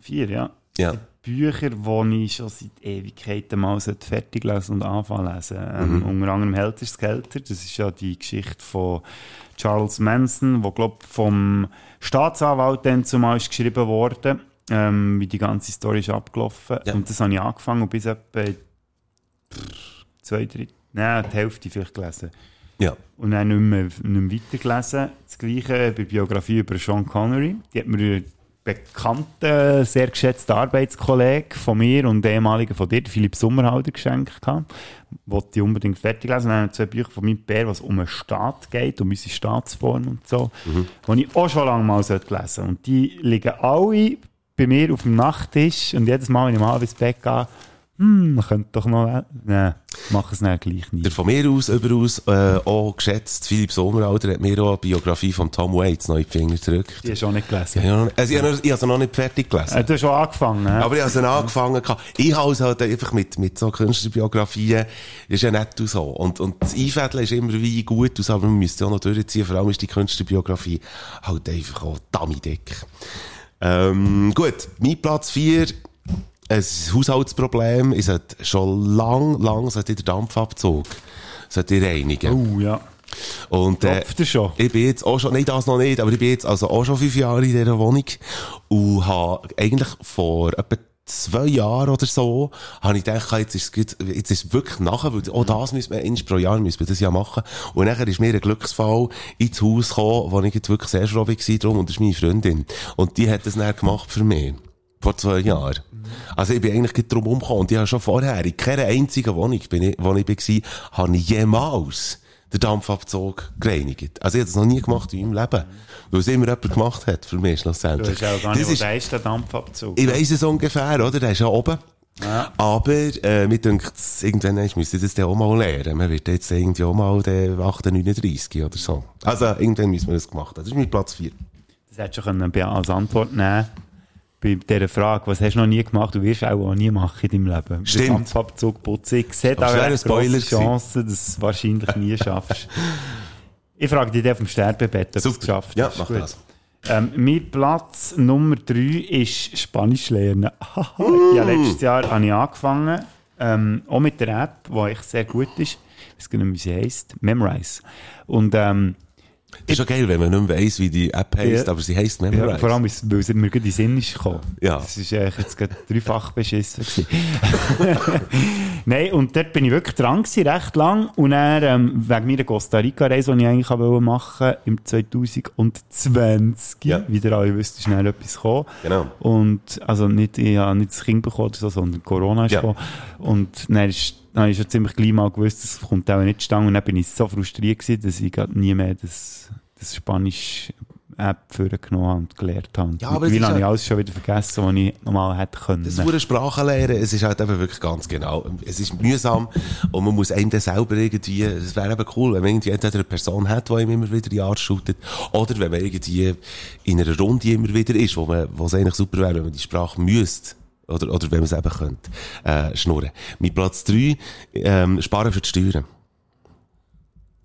4, ja. Ja. Bücher, die ich schon seit Ewigkeiten mal sollte fertig lesen und anfangen lesen. Ähm, Mhm. Unter anderem Helter Skelter. Das ist ja die Geschichte von Charles Manson, wo glaub vom Staatsanwalt dann zumal ist geschrieben worden, ähm, wie die ganze Story ist abgelaufen. Und das habe ich angefangen und bis etwa zwei, drei, nein, die Hälfte vielleicht gelesen. Ja. Und dann nicht mehr, nicht mehr weitergelesen. Das Gleiche bei der Biografie über Sean Connery. Die hat mir ein bekannter, sehr geschätzter Arbeitskollege von mir und ehemaliger von dir, Philipp Sommerhalder, geschenkt gehabt. Wollte ich unbedingt fertig lesen. Dann habe ich zwei Bücher von meinem Bär, was um den Staat geht, um unsere Staatsform und so, die ich auch schon lange mal sollte lesen Und die liegen alle bei mir auf dem Nachttisch und jedes Mal, wenn ich mal ins Bett gehe, hm, man könnte doch noch, nein, mach es nicht gleich nicht. Der von mir aus überaus äh, auch geschätzt Philipp Sommeralter hat mir auch eine Biografie von Tom Waits noch in die Finger gedrückt. Die hast du auch nicht gelesen. Ja, also ich habe noch- ich habe sie noch nicht fertig gelesen. Äh, du hast schon angefangen, hä? Aber ich habe sie angefangen. gehabt. Ich habe es halt einfach mit, mit so Künstlerbiografien, ist ja nett und so. Und, und das Einfädeln ist immer wie gut aus, aber man müsste auch noch durchziehen. Vor allem ist die Künstlerbiografie halt einfach auch dummy dick. Ähm, gut, mein Platz 4, ein Haushaltsproblem. Ich sollte schon lang, lang sollte den Dampfabzug sollte ich reinigen. Oh, ja. Und, äh, schon? ich bin jetzt auch schon, nein, das noch nicht, aber ich bin jetzt also auch schon fünf Jahre in dieser Wohnung und habe eigentlich vor etwa zwei Jahren oder so, habe ich gedacht, jetzt ist es, gut, jetzt ist es wirklich nachher, weil auch das müssen wir, eins pro Jahr müssen wir das ja machen. Und nachher ist mir ein Glücksfall ins Haus gekommen, wo ich jetzt wirklich sehr froh war drum, und das ist meine Freundin. Und die hat das dann gemacht für mich. Vor zwei Jahren. Also ich bin eigentlich gerade drum umgekommen und ich habe schon vorher in keiner einzigen Wohnung, bin ich, wo ich war, habe ich jemals den Dampfabzug gereinigt. Also ich habe das noch nie gemacht in meinem Leben. Weil es immer jemand gemacht hat, für mich Du schlussendlich. hast auch gar nicht, Das ist- der ist, der Dampfabzug. ich weiss es ungefähr, oder? Der ist ja oben. Ja. Aber, äh, mir denkt, irgendwann ich müsste das dann auch mal lernen. Man wird jetzt irgendwie auch mal den 38 oder so. Also, irgendwann müssen wir das gemacht haben. Das ist mein Platz 4. Das hättest du können be- als Antwort nehmen bei dieser Frage, was hast du noch nie gemacht, du wirst auch, auch nie machen in deinem Leben. Stimmt. Dampfabzug putzen. Ich sehe da eine grosse Chance, dass du es wahrscheinlich nie <laughs> schaffst. Ich frage dich auf dem Sterbebett, ob du es geschafft Ja, hast. mach Gut. das. Ähm, mein Platz Nummer 3 ist Spanisch lernen. <laughs> ja, letztes Jahr habe ich angefangen, ähm, auch mit der App, die echt sehr gut ist. Ich weiß nicht, wie sie heisst. Memrise. Und, ähm, Das ist schon geil, wenn man nicht mehr weiss, wie die App heisst, Ja. aber sie heisst Memorize. Ja, vor allem, weil es mir in den Sinn ist gekommen. Ja. Das ist eigentlich jetzt gerade dreifach beschissen. <laughs> Nein, und dort bin ich wirklich dran gewesen, recht lang. Und dann, ähm, wegen meiner Costa Rica-Reise, die ich eigentlich wollte machen im 2020, wie ihr alle wisst, ist schnell etwas gekommen. Genau. Und, also nicht, ich habe nicht das Kind bekommen, so, sondern Corona ist Ja. gekommen. Und dann ist, dann habe ich schon ziemlich gleich mal gewusst, das kommt auch nicht zustande. Und dann bin ich so frustriert gewesen, dass ich nie mehr das, das Spanisch App vorgenommen habe und gelernt habe. Ja, aber Mittlerweile habe ich ja- alles schon wieder vergessen, was ich normal hätte können. Das wurde Sprache lernen, es ist halt eben wirklich ganz genau. Es ist mühsam und man muss einem dann selber irgendwie, es wäre eben cool, wenn man irgendwie entweder eine Person hat, die ihm immer wieder in die Arsch shootet, oder wenn man irgendwie in einer Runde immer wieder ist, wo man, wo es eigentlich super wäre, wenn man die Sprache müsste. Oder, oder wenn man es eben könnte, äh, schnurren. Mein Platz 3, ähm, sparen für die Steuern.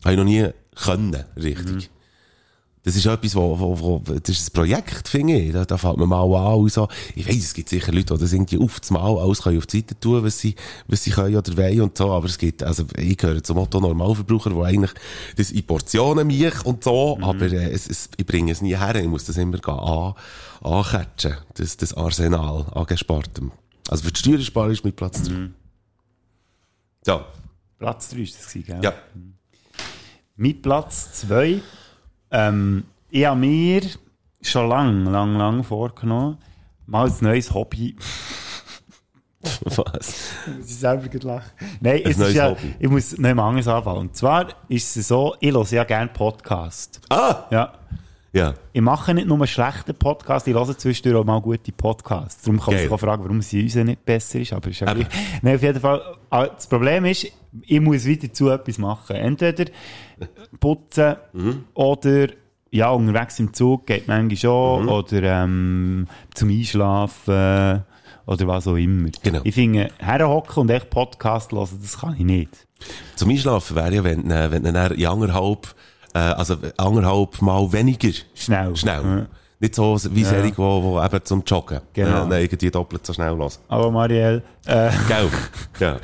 Habe ich noch nie können, richtig. Das ist etwas, wo, wo, wo, das ist ein Projekt, finde ich. Da, da fängt man mal an und so. Ich weiss, es gibt sicher Leute, die das irgendwie auf das Mal alles können auf die Seite tun, was sie, was sie können oder wollen und so. Aber es gibt, also, ich gehöre zum Motto Normalverbraucher, wo eigentlich das in Portionen mich und so, aber, äh, es, es, ich bringe es nie her. Ich muss das immer gehen, an, ancatchen. Das, das Arsenal an Gespartem. Also für die Steuersparer ist mit Platz 3. So. Platz 3 ist das gewesen, gell? Ja. Mein Platz 2, ähm, ich habe mir schon lang, lang, lang vorgenommen, mal ein neues Hobby. <laughs> Was? Ich selber gerade lachen. Nein, Ein es ist ja, Hobby. ich muss nicht mehr anders anfangen. Und zwar ist es so, ich höre ja gerne Podcast. Ah! Ja. Ja. Ich mache nicht nur einen schlechten Podcast, ich höre zwischendurch auch mal gute Podcasts. Darum kann man sich auch fragen, warum sie uns nicht besser ist, aber ist ja gleich. Nein, auf jeden Fall. ah, Das Problem ist, ich muss wieder zu etwas machen. Entweder putzen Mhm. oder ja, unterwegs im Zug geht manchmal schon Mhm. oder ähm, zum Einschlafen oder was auch immer. Genau. Ich finde, herhocken und echt Podcast hören, das kann ich nicht. Zum Einschlafen wäre ja, wenn, äh, wenn du dann in anderthalb, äh, also anderthalb Mal weniger Schnell. schnell Ja. Nicht so wie Ja. Serie, wo, wo eben zum Joggen. Genau. Äh, nein, irgendwie doppelt so schnell los. Aber Marielle, äh, Gell? <laughs> Ja.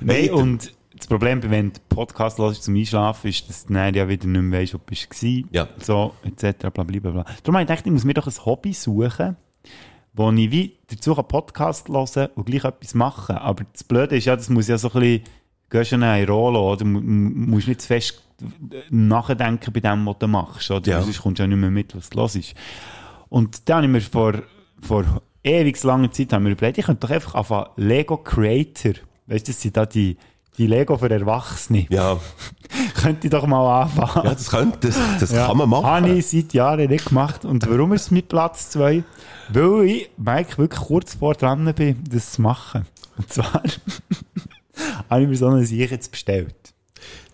Nein, und das Problem, wenn du Podcast hörst zum Einschlafen, ist, dass du dann ja wieder nicht mehr weißt, wo du gewesen. Ja. So, etc. Bla, bla, bla, bla. Darum habe ich gedacht, ich muss mir doch ein Hobby suchen, wo ich wie dazu kann Podcast hören und gleich etwas machen. Aber das Blöde ist ja, das muss ja so ein bisschen, du gehst ja in Rollo, oder? Du mu- mu- musst nicht zu fest nachdenken bei dem, was du machst, oder? Ja. Sonst kommst du ja nicht mehr mit, was du hörst. Und dann habe ich mir vor, vor ewig langer Zeit haben wir überlegt, ich könnte doch einfach anfangen, Lego Creator, weißt du, das sind da die, die Lego für Erwachsene. Ja. <laughs> könnte ich doch mal anfangen. Ja, das könnte, das, das kann man machen. Habe ich seit Jahren nicht gemacht. Und warum ist es mit Platz 2? Weil ich, Mike, wirklich kurz vor dran bin, das zu machen. Und zwar <laughs> habe ich mir so eine Sicher jetzt bestellt.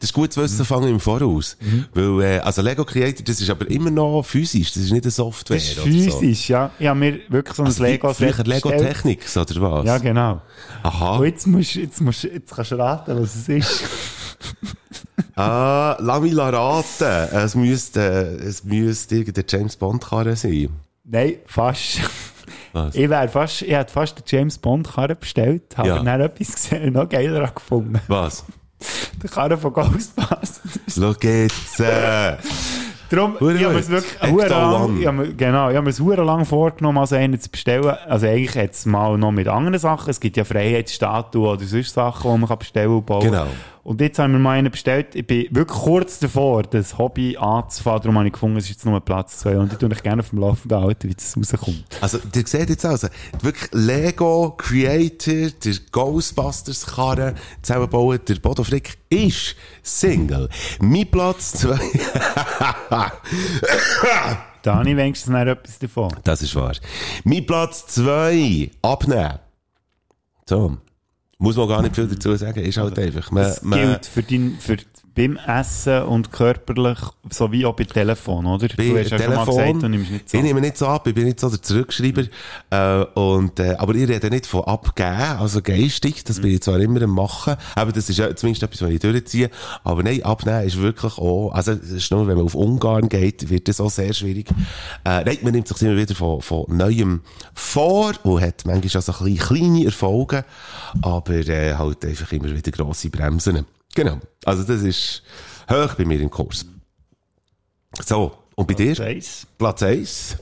Das ist gut zu wissen, fangen im Voraus. Mhm. Weil, äh, also Lego Creator, das ist aber immer noch physisch, das ist nicht eine Software. Das ist oder so. physisch, ja. Ich habe mir wirklich so ein Also Lego früher Lego Technics, oder was? Ja, genau. Aha. Und jetzt musst, jetzt musst, jetzt kannst du raten, was es ist. <laughs> Ah, lass mich raten. Es müsste, äh, es müsste irgendein James Bond Karre sein. Nein, fast. Was? Ich fast, ich hätte fast den James Bond Karre bestellt, habe Ja. dann etwas gesehen, noch geiler gefunden. Was? Der Karre von Ghostbusters. Schau jetzt. Äh. Darum, Hure ich habe es wirklich lang, ich habe genau, ich habe es lang vorgenommen, also einen zu bestellen. Also eigentlich jetzt mal noch mit anderen Sachen. Es gibt ja Freiheitsstatuen oder sonst Sachen, die man kann bestellen und bauen. Genau. Und jetzt haben wir mal einen bestellt. Ich bin wirklich kurz davor, das Hobby anzufangen. Darum habe ich gefunden, es ist jetzt nur Platz 2. Und ich tue mich gerne auf dem Laufenden halten, wie das rauskommt. Also, ihr seht jetzt also, wirklich Lego Creator, der Ghostbusters Karre zusammenbauen, der Bodo Frick ist Single. Mein Platz 2. <laughs> Da habe ich wenigstens noch etwas davon. Das ist wahr. Mein Platz 2. Abnehmen. So. Muss man gar nicht viel dazu sagen, ist halt einfach. Man, Das man, gilt für dein, für beim Essen und körperlich, sowie auch bei Telefon, oder? Bei du hast ja schon mal gesagt, du nimmst nicht so. Ich nehme nicht so ab, ich bin nicht so der Zurückschreiber. Äh, und, äh, aber ich rede nicht von abgeben, also geistig, das bin ich zwar immer am machen, aber das ist ja zumindest etwas, was ich durchziehe. Aber nein, abnehmen ist wirklich auch, also es ist nur, wenn man auf Ungarn geht, wird das auch sehr schwierig. Äh, nein, man nimmt sich immer wieder von, von Neuem vor und hat manchmal auch so kleine Erfolge, aber äh, halt einfach immer wieder grosse Bremsen. Genau. Also das ist hoch bei mir im Kurs. So, und bei dir? Eins. Platz 1.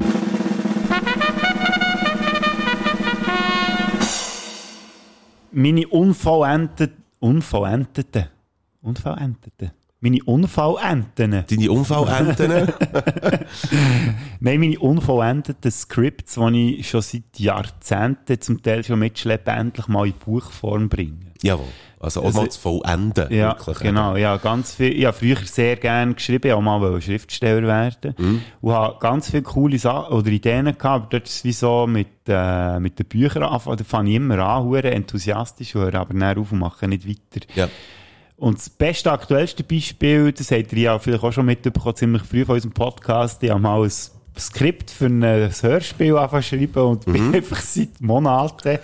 Meine unvollendeten, unvollendeten, unvollendeten, meine Unfallenten. Deine Unfallenten? <laughs> Nein, meine unvollendeten Scripts, die ich schon seit Jahrzehnten zum Teil schon mitschleppe, endlich mal in Buchform bringen. Jawohl. Also auch Also- mal zu vollenden. Ja, wirklich, genau. Ja, ganz viel. Ich habe früher sehr gerne geschrieben, ich wollte auch mal Schriftsteller werden. Mhm. Und habe ganz viele coole Sachen oder Ideen gehabt, aber dort ist es wie so mit, äh, mit den Büchern anfangen. Da fange ich immer an, enthusiastisch, höre aber dann auf und mache nicht weiter. Ja. Und das beste, aktuellste Beispiel, das habt ihr ja vielleicht auch schon mitbekommen, ziemlich früh von unserem Podcast, ich habe mal ein Skript für ein Hörspiel angefangen schreiben und bin einfach seit Monaten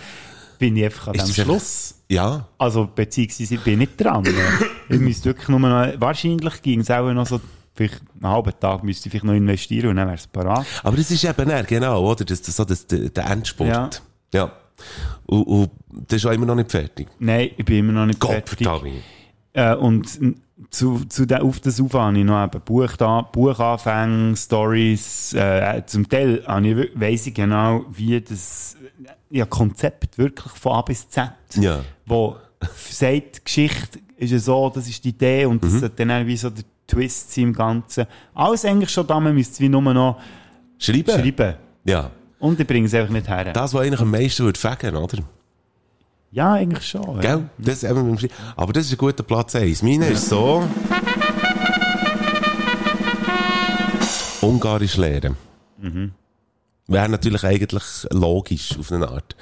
bin ich einfach an Mhm. Dem Schluss. Ja. Also, beziehungsweise ich bin nicht dran. ich müsste wirklich nur noch, wahrscheinlich ging es auch noch so, vielleicht einen halben Tag müsste ich vielleicht noch investieren und dann wäre es parat. Aber das ist eben eher, genau, oder? Das, das, so das, der, Endspurt. Ja. Ja. Und, und das ist auch immer noch nicht fertig. Nein, ich bin immer noch nicht Gott fertig. verdammt. Äh, und zu, zu der, auf das auf habe ich noch eben Buch da, Buchanfänge, Stories, äh, zum Teil ich, weiss ich genau, wie das, ja, Konzept wirklich von A bis Z. Ja. Wo sagt, die Geschichte ist ja so, das ist die Idee und Mhm. das sollte dann auch wie so der Twist im Ganzen. Alles eigentlich schon da, man müsste wie nur noch Schreiben? schreiben. Ja. Und ich bringe es einfach nicht her. Das, was eigentlich am meisten würde fegen, oder? Ja, eigentlich schon. Ja. Gell? Das, eben, beim Schreiben. aber das ist ein guter Platz 1. Meine ist so. Ungarisch lernen. Mhm. Wäre natürlich eigentlich logisch auf eine Art.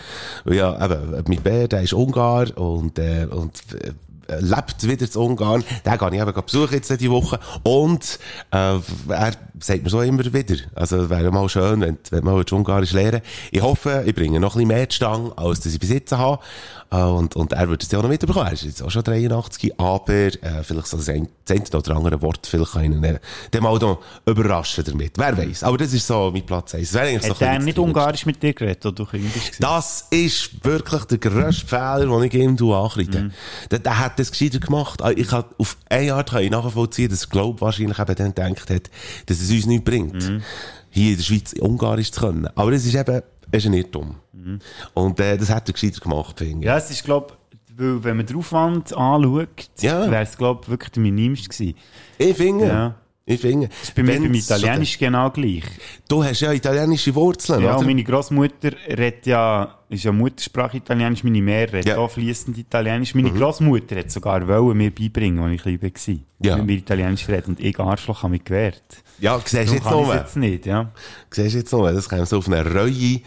Weil ja, eben, mein Bär, der ist Ungar und, äh, und äh, lebt wieder zu Ungarn. Den gehe ich eben besuchen jetzt diese Woche. Und äh, er sagt mir so immer wieder, also wäre mal schön, wenn, wenn man Ungarisch lernen Ich hoffe, ich bringe noch ein bisschen mehr Stange, als dass ich bis jetzt habe. Äh, und, und er würde es ja auch noch mitbekommen. Er ist jetzt auch schon 83, aber äh, vielleicht so ein- oder andere Wort, vielleicht kann ich ihn äh, dann mal noch überraschen damit. Wer weiß. Aber das ist so mein Platz 1. Das wäre eigentlich so Hat er nicht Ungarisch mit dir geredet, oder du Kind bist? das ist wirklich der grösste Fehler, den ich ihm ankreide. Mhm. Der, der hat das gescheiter gemacht. Also Ich kann, auf eine Art kann ich nachvollziehen, dass Globe wahrscheinlich eben dann gedacht hat, dass es uns nichts bringt, Mhm. hier in der Schweiz Ungarisch zu können. Aber das ist eben, es ist ein Irrtum. Mhm. Und äh, das hat er gescheiter gemacht, finde ich. Ja, es ist, glaube weil, wenn man den Aufwand anschaut, wäre es, glaube ich, wirklich der minimste gewesen. Ich finde. Ja. Ich finde. Das ist bei mir beim Wenn's so Italienisch genau gleich. Du hast ja italienische Wurzeln, Ja, oder? und meine Großmutter redet ja, ist ja Muttersprache Italienisch, meine Mehr redet Ja. auch fließend Italienisch. Meine Mhm. Großmutter hat sogar wollen mir beibringen, als ich klein war. Ja. Mit mir Italienisch reden. Und ich Arschloch habe mich gewehrt. Ja, siehst du jetzt noch jetzt nicht, ja. Siehst jetzt noch, das kommt so auf eine reue,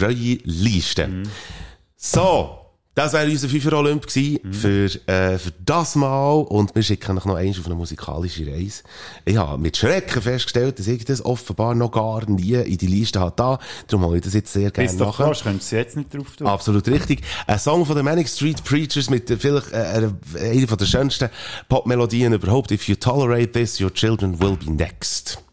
reue Liste. Mhm. So. Das wäre unser FIFA Olymp gewesen Mhm. für, äh, für das Mal. Und wir schicken noch eins auf eine musikalische Reise. Ich habe mit Schrecken festgestellt, dass ich das offenbar noch gar nie in die Liste habe da. Darum habe ich das jetzt sehr gerne Bist doch nachher. froh, könntest du jetzt nicht drauf tun. Absolut richtig. Ein Song von den Manic Street Preachers mit äh, vielleicht äh, einer der schönsten Popmelodien überhaupt. If you tolerate this, your children will be next.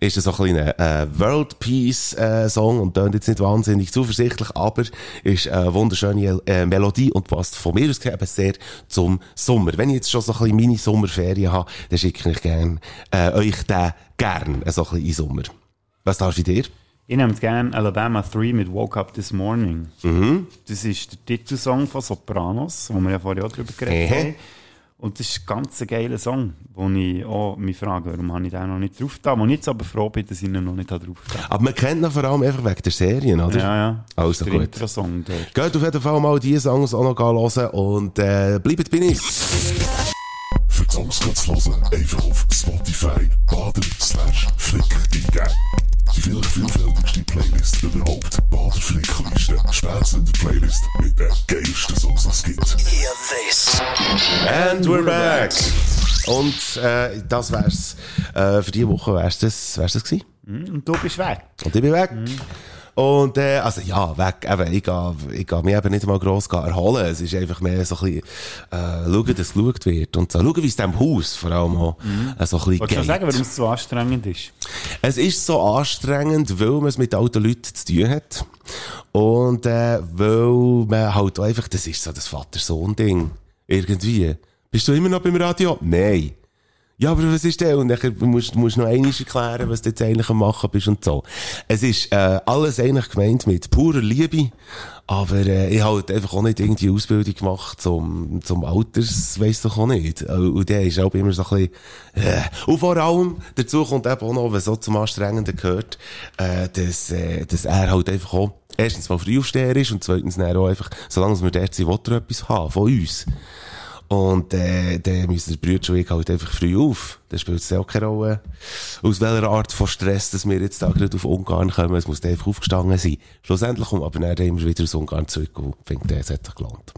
Ist das so ein kleiner äh, World Peace äh, Song und tönt jetzt nicht wahnsinnig zuversichtlich, aber ist eine wunderschöne äh, Melodie und passt von mir aus eben sehr zum Sommer. Wenn ich jetzt schon so ein bisschen meine Sommerferien habe, dann schicke ich gern, äh, euch den gern äh, so ein bisschen in den Sommer. Was darf ich dir? Ich nehme gerne Alabama 3 mit Woke Up This Morning. Mhm. Das ist der Titelsong von Sopranos, wo wir ja vorher auch drüber geredet haben. Und das ist ein ganz geiler Song, wo ich auch mich frage, warum habe ich den noch nicht drauf da. Wo ich jetzt aber froh bin, dass ich ihn noch nicht drauf da. Aber man kennt ihn vor allem einfach wegen der Serien, oder? Ja, ja. Also der gut. Intro-Song dort. Geht auf jeden Fall mal die Songs auch noch hören und äh, bleibt bei uns. Für die Songs zu hören, einfach auf Spotify baden slash flick eingeben. Vielfältigste Playlist überhaupt. Flickliste. Spätzle Playlist mit den geilsten Songs, es gibt. And we're back. Und äh, das wär's. Äh, für diese Woche wär's das, wär's das gewesen. Mhm, Und du bist weg. Und ich bin weg. Und, äh, also, ja, weg, eben, ich gehe, ich gehe mich eben nicht mal gross erholen. Es ist einfach mehr so ein bisschen, äh, schauen, dass geschaut wird. Und so, schauen, wie es dem Haus vor allem auch, äh, so ein bisschen Wolltest du geht. noch sagen, warum es so anstrengend ist? Es ist so anstrengend, weil man es mit alten Leuten zu tun hat. Und, äh, weil man halt auch einfach, das ist so das Vater-Sohn-Ding. Irgendwie. Bist du immer noch beim Radio? Nein. Ja, aber was ist denn? Und dann musst du noch einmal erklären, was du jetzt eigentlich am machen bist und so. Es ist, äh, alles eigentlich gemeint mit purer Liebe. Aber, äh, ich habe halt einfach auch nicht irgendwie Ausbildung gemacht zum, zum Alters, weiss doch auch nicht. Äh, Und der ist auch immer so ein bisschen, äh. Und vor allem, dazu kommt eben auch noch, was so zum Anstrengenden gehört, äh, dass, äh, dass er halt einfach auch, erstens mal Frühaufsteher ist und zweitens dann auch einfach, solange wir dort sind, will er etwas haben von uns. Und äh, dann müssen die Brüder und halt einfach früh auf. Dann spielt es auch keine Rolle, aus welcher Art von Stress, dass wir jetzt da gerade auf Ungarn kommen. Es muss dann einfach aufgestanden sein. Schlussendlich kommt aber dann immer wieder aus Ungarn zurück und findet, es hat sich gelohnt.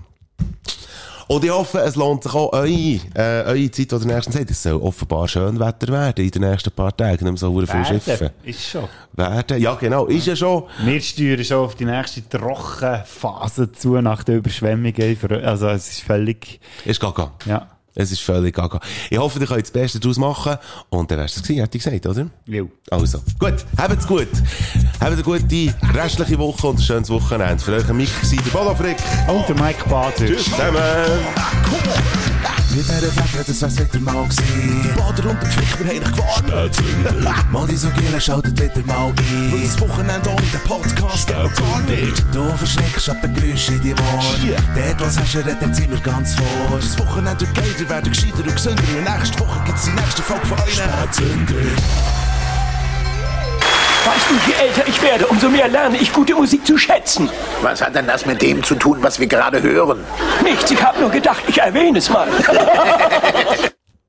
Und ich hoffe, es lohnt sich auch eure, äh, eure Zeit, die ihr nächsten seid. Es soll offenbar schön Wetter werden in den nächsten paar Tagen. Nicht so viel Schiffen. Ist schon. Werden. Ja, genau. Ist ja schon. Wir steuern schon auf die nächste Trockenphase zu nach der Überschwemmung. Also es ist völlig... Ist gaga. Ja. Es ist völlig gaga. Ich hoffe, ihr könnt das Beste daraus machen. Und dann wär's es gewesen, hätte ich gesagt, oder? Ja. Also, gut. Habt's gut. Habt eine gute restliche Woche und ein schönes Wochenende. Für euch ein war der Bodo Frick. Und der Mike Bader. Tschüss zusammen. Mit dieser Fette, das wär's wieder mal gewesen. Die Bader und der wir haben gewarnt. Mal die so Giele schaltet wieder mal ein. Weil das Wochenende ohne den Podcast geht gar nicht. Du verschreckst ab den Geräuschen in die Ohren. Dort, was hast du, redet sind wir ganz vor. Das Wochenende wird geiler, werden gescheiter und gesünder. Und nächste Woche gibt's die nächste Folge von euch. Spätzünder. Weißt du, je älter ich werde, umso mehr lerne ich gute Musik zu schätzen. Was hat denn das mit dem zu tun, was wir gerade hören? Nichts, ich habe nur gedacht, ich erwähne es mal. <laughs>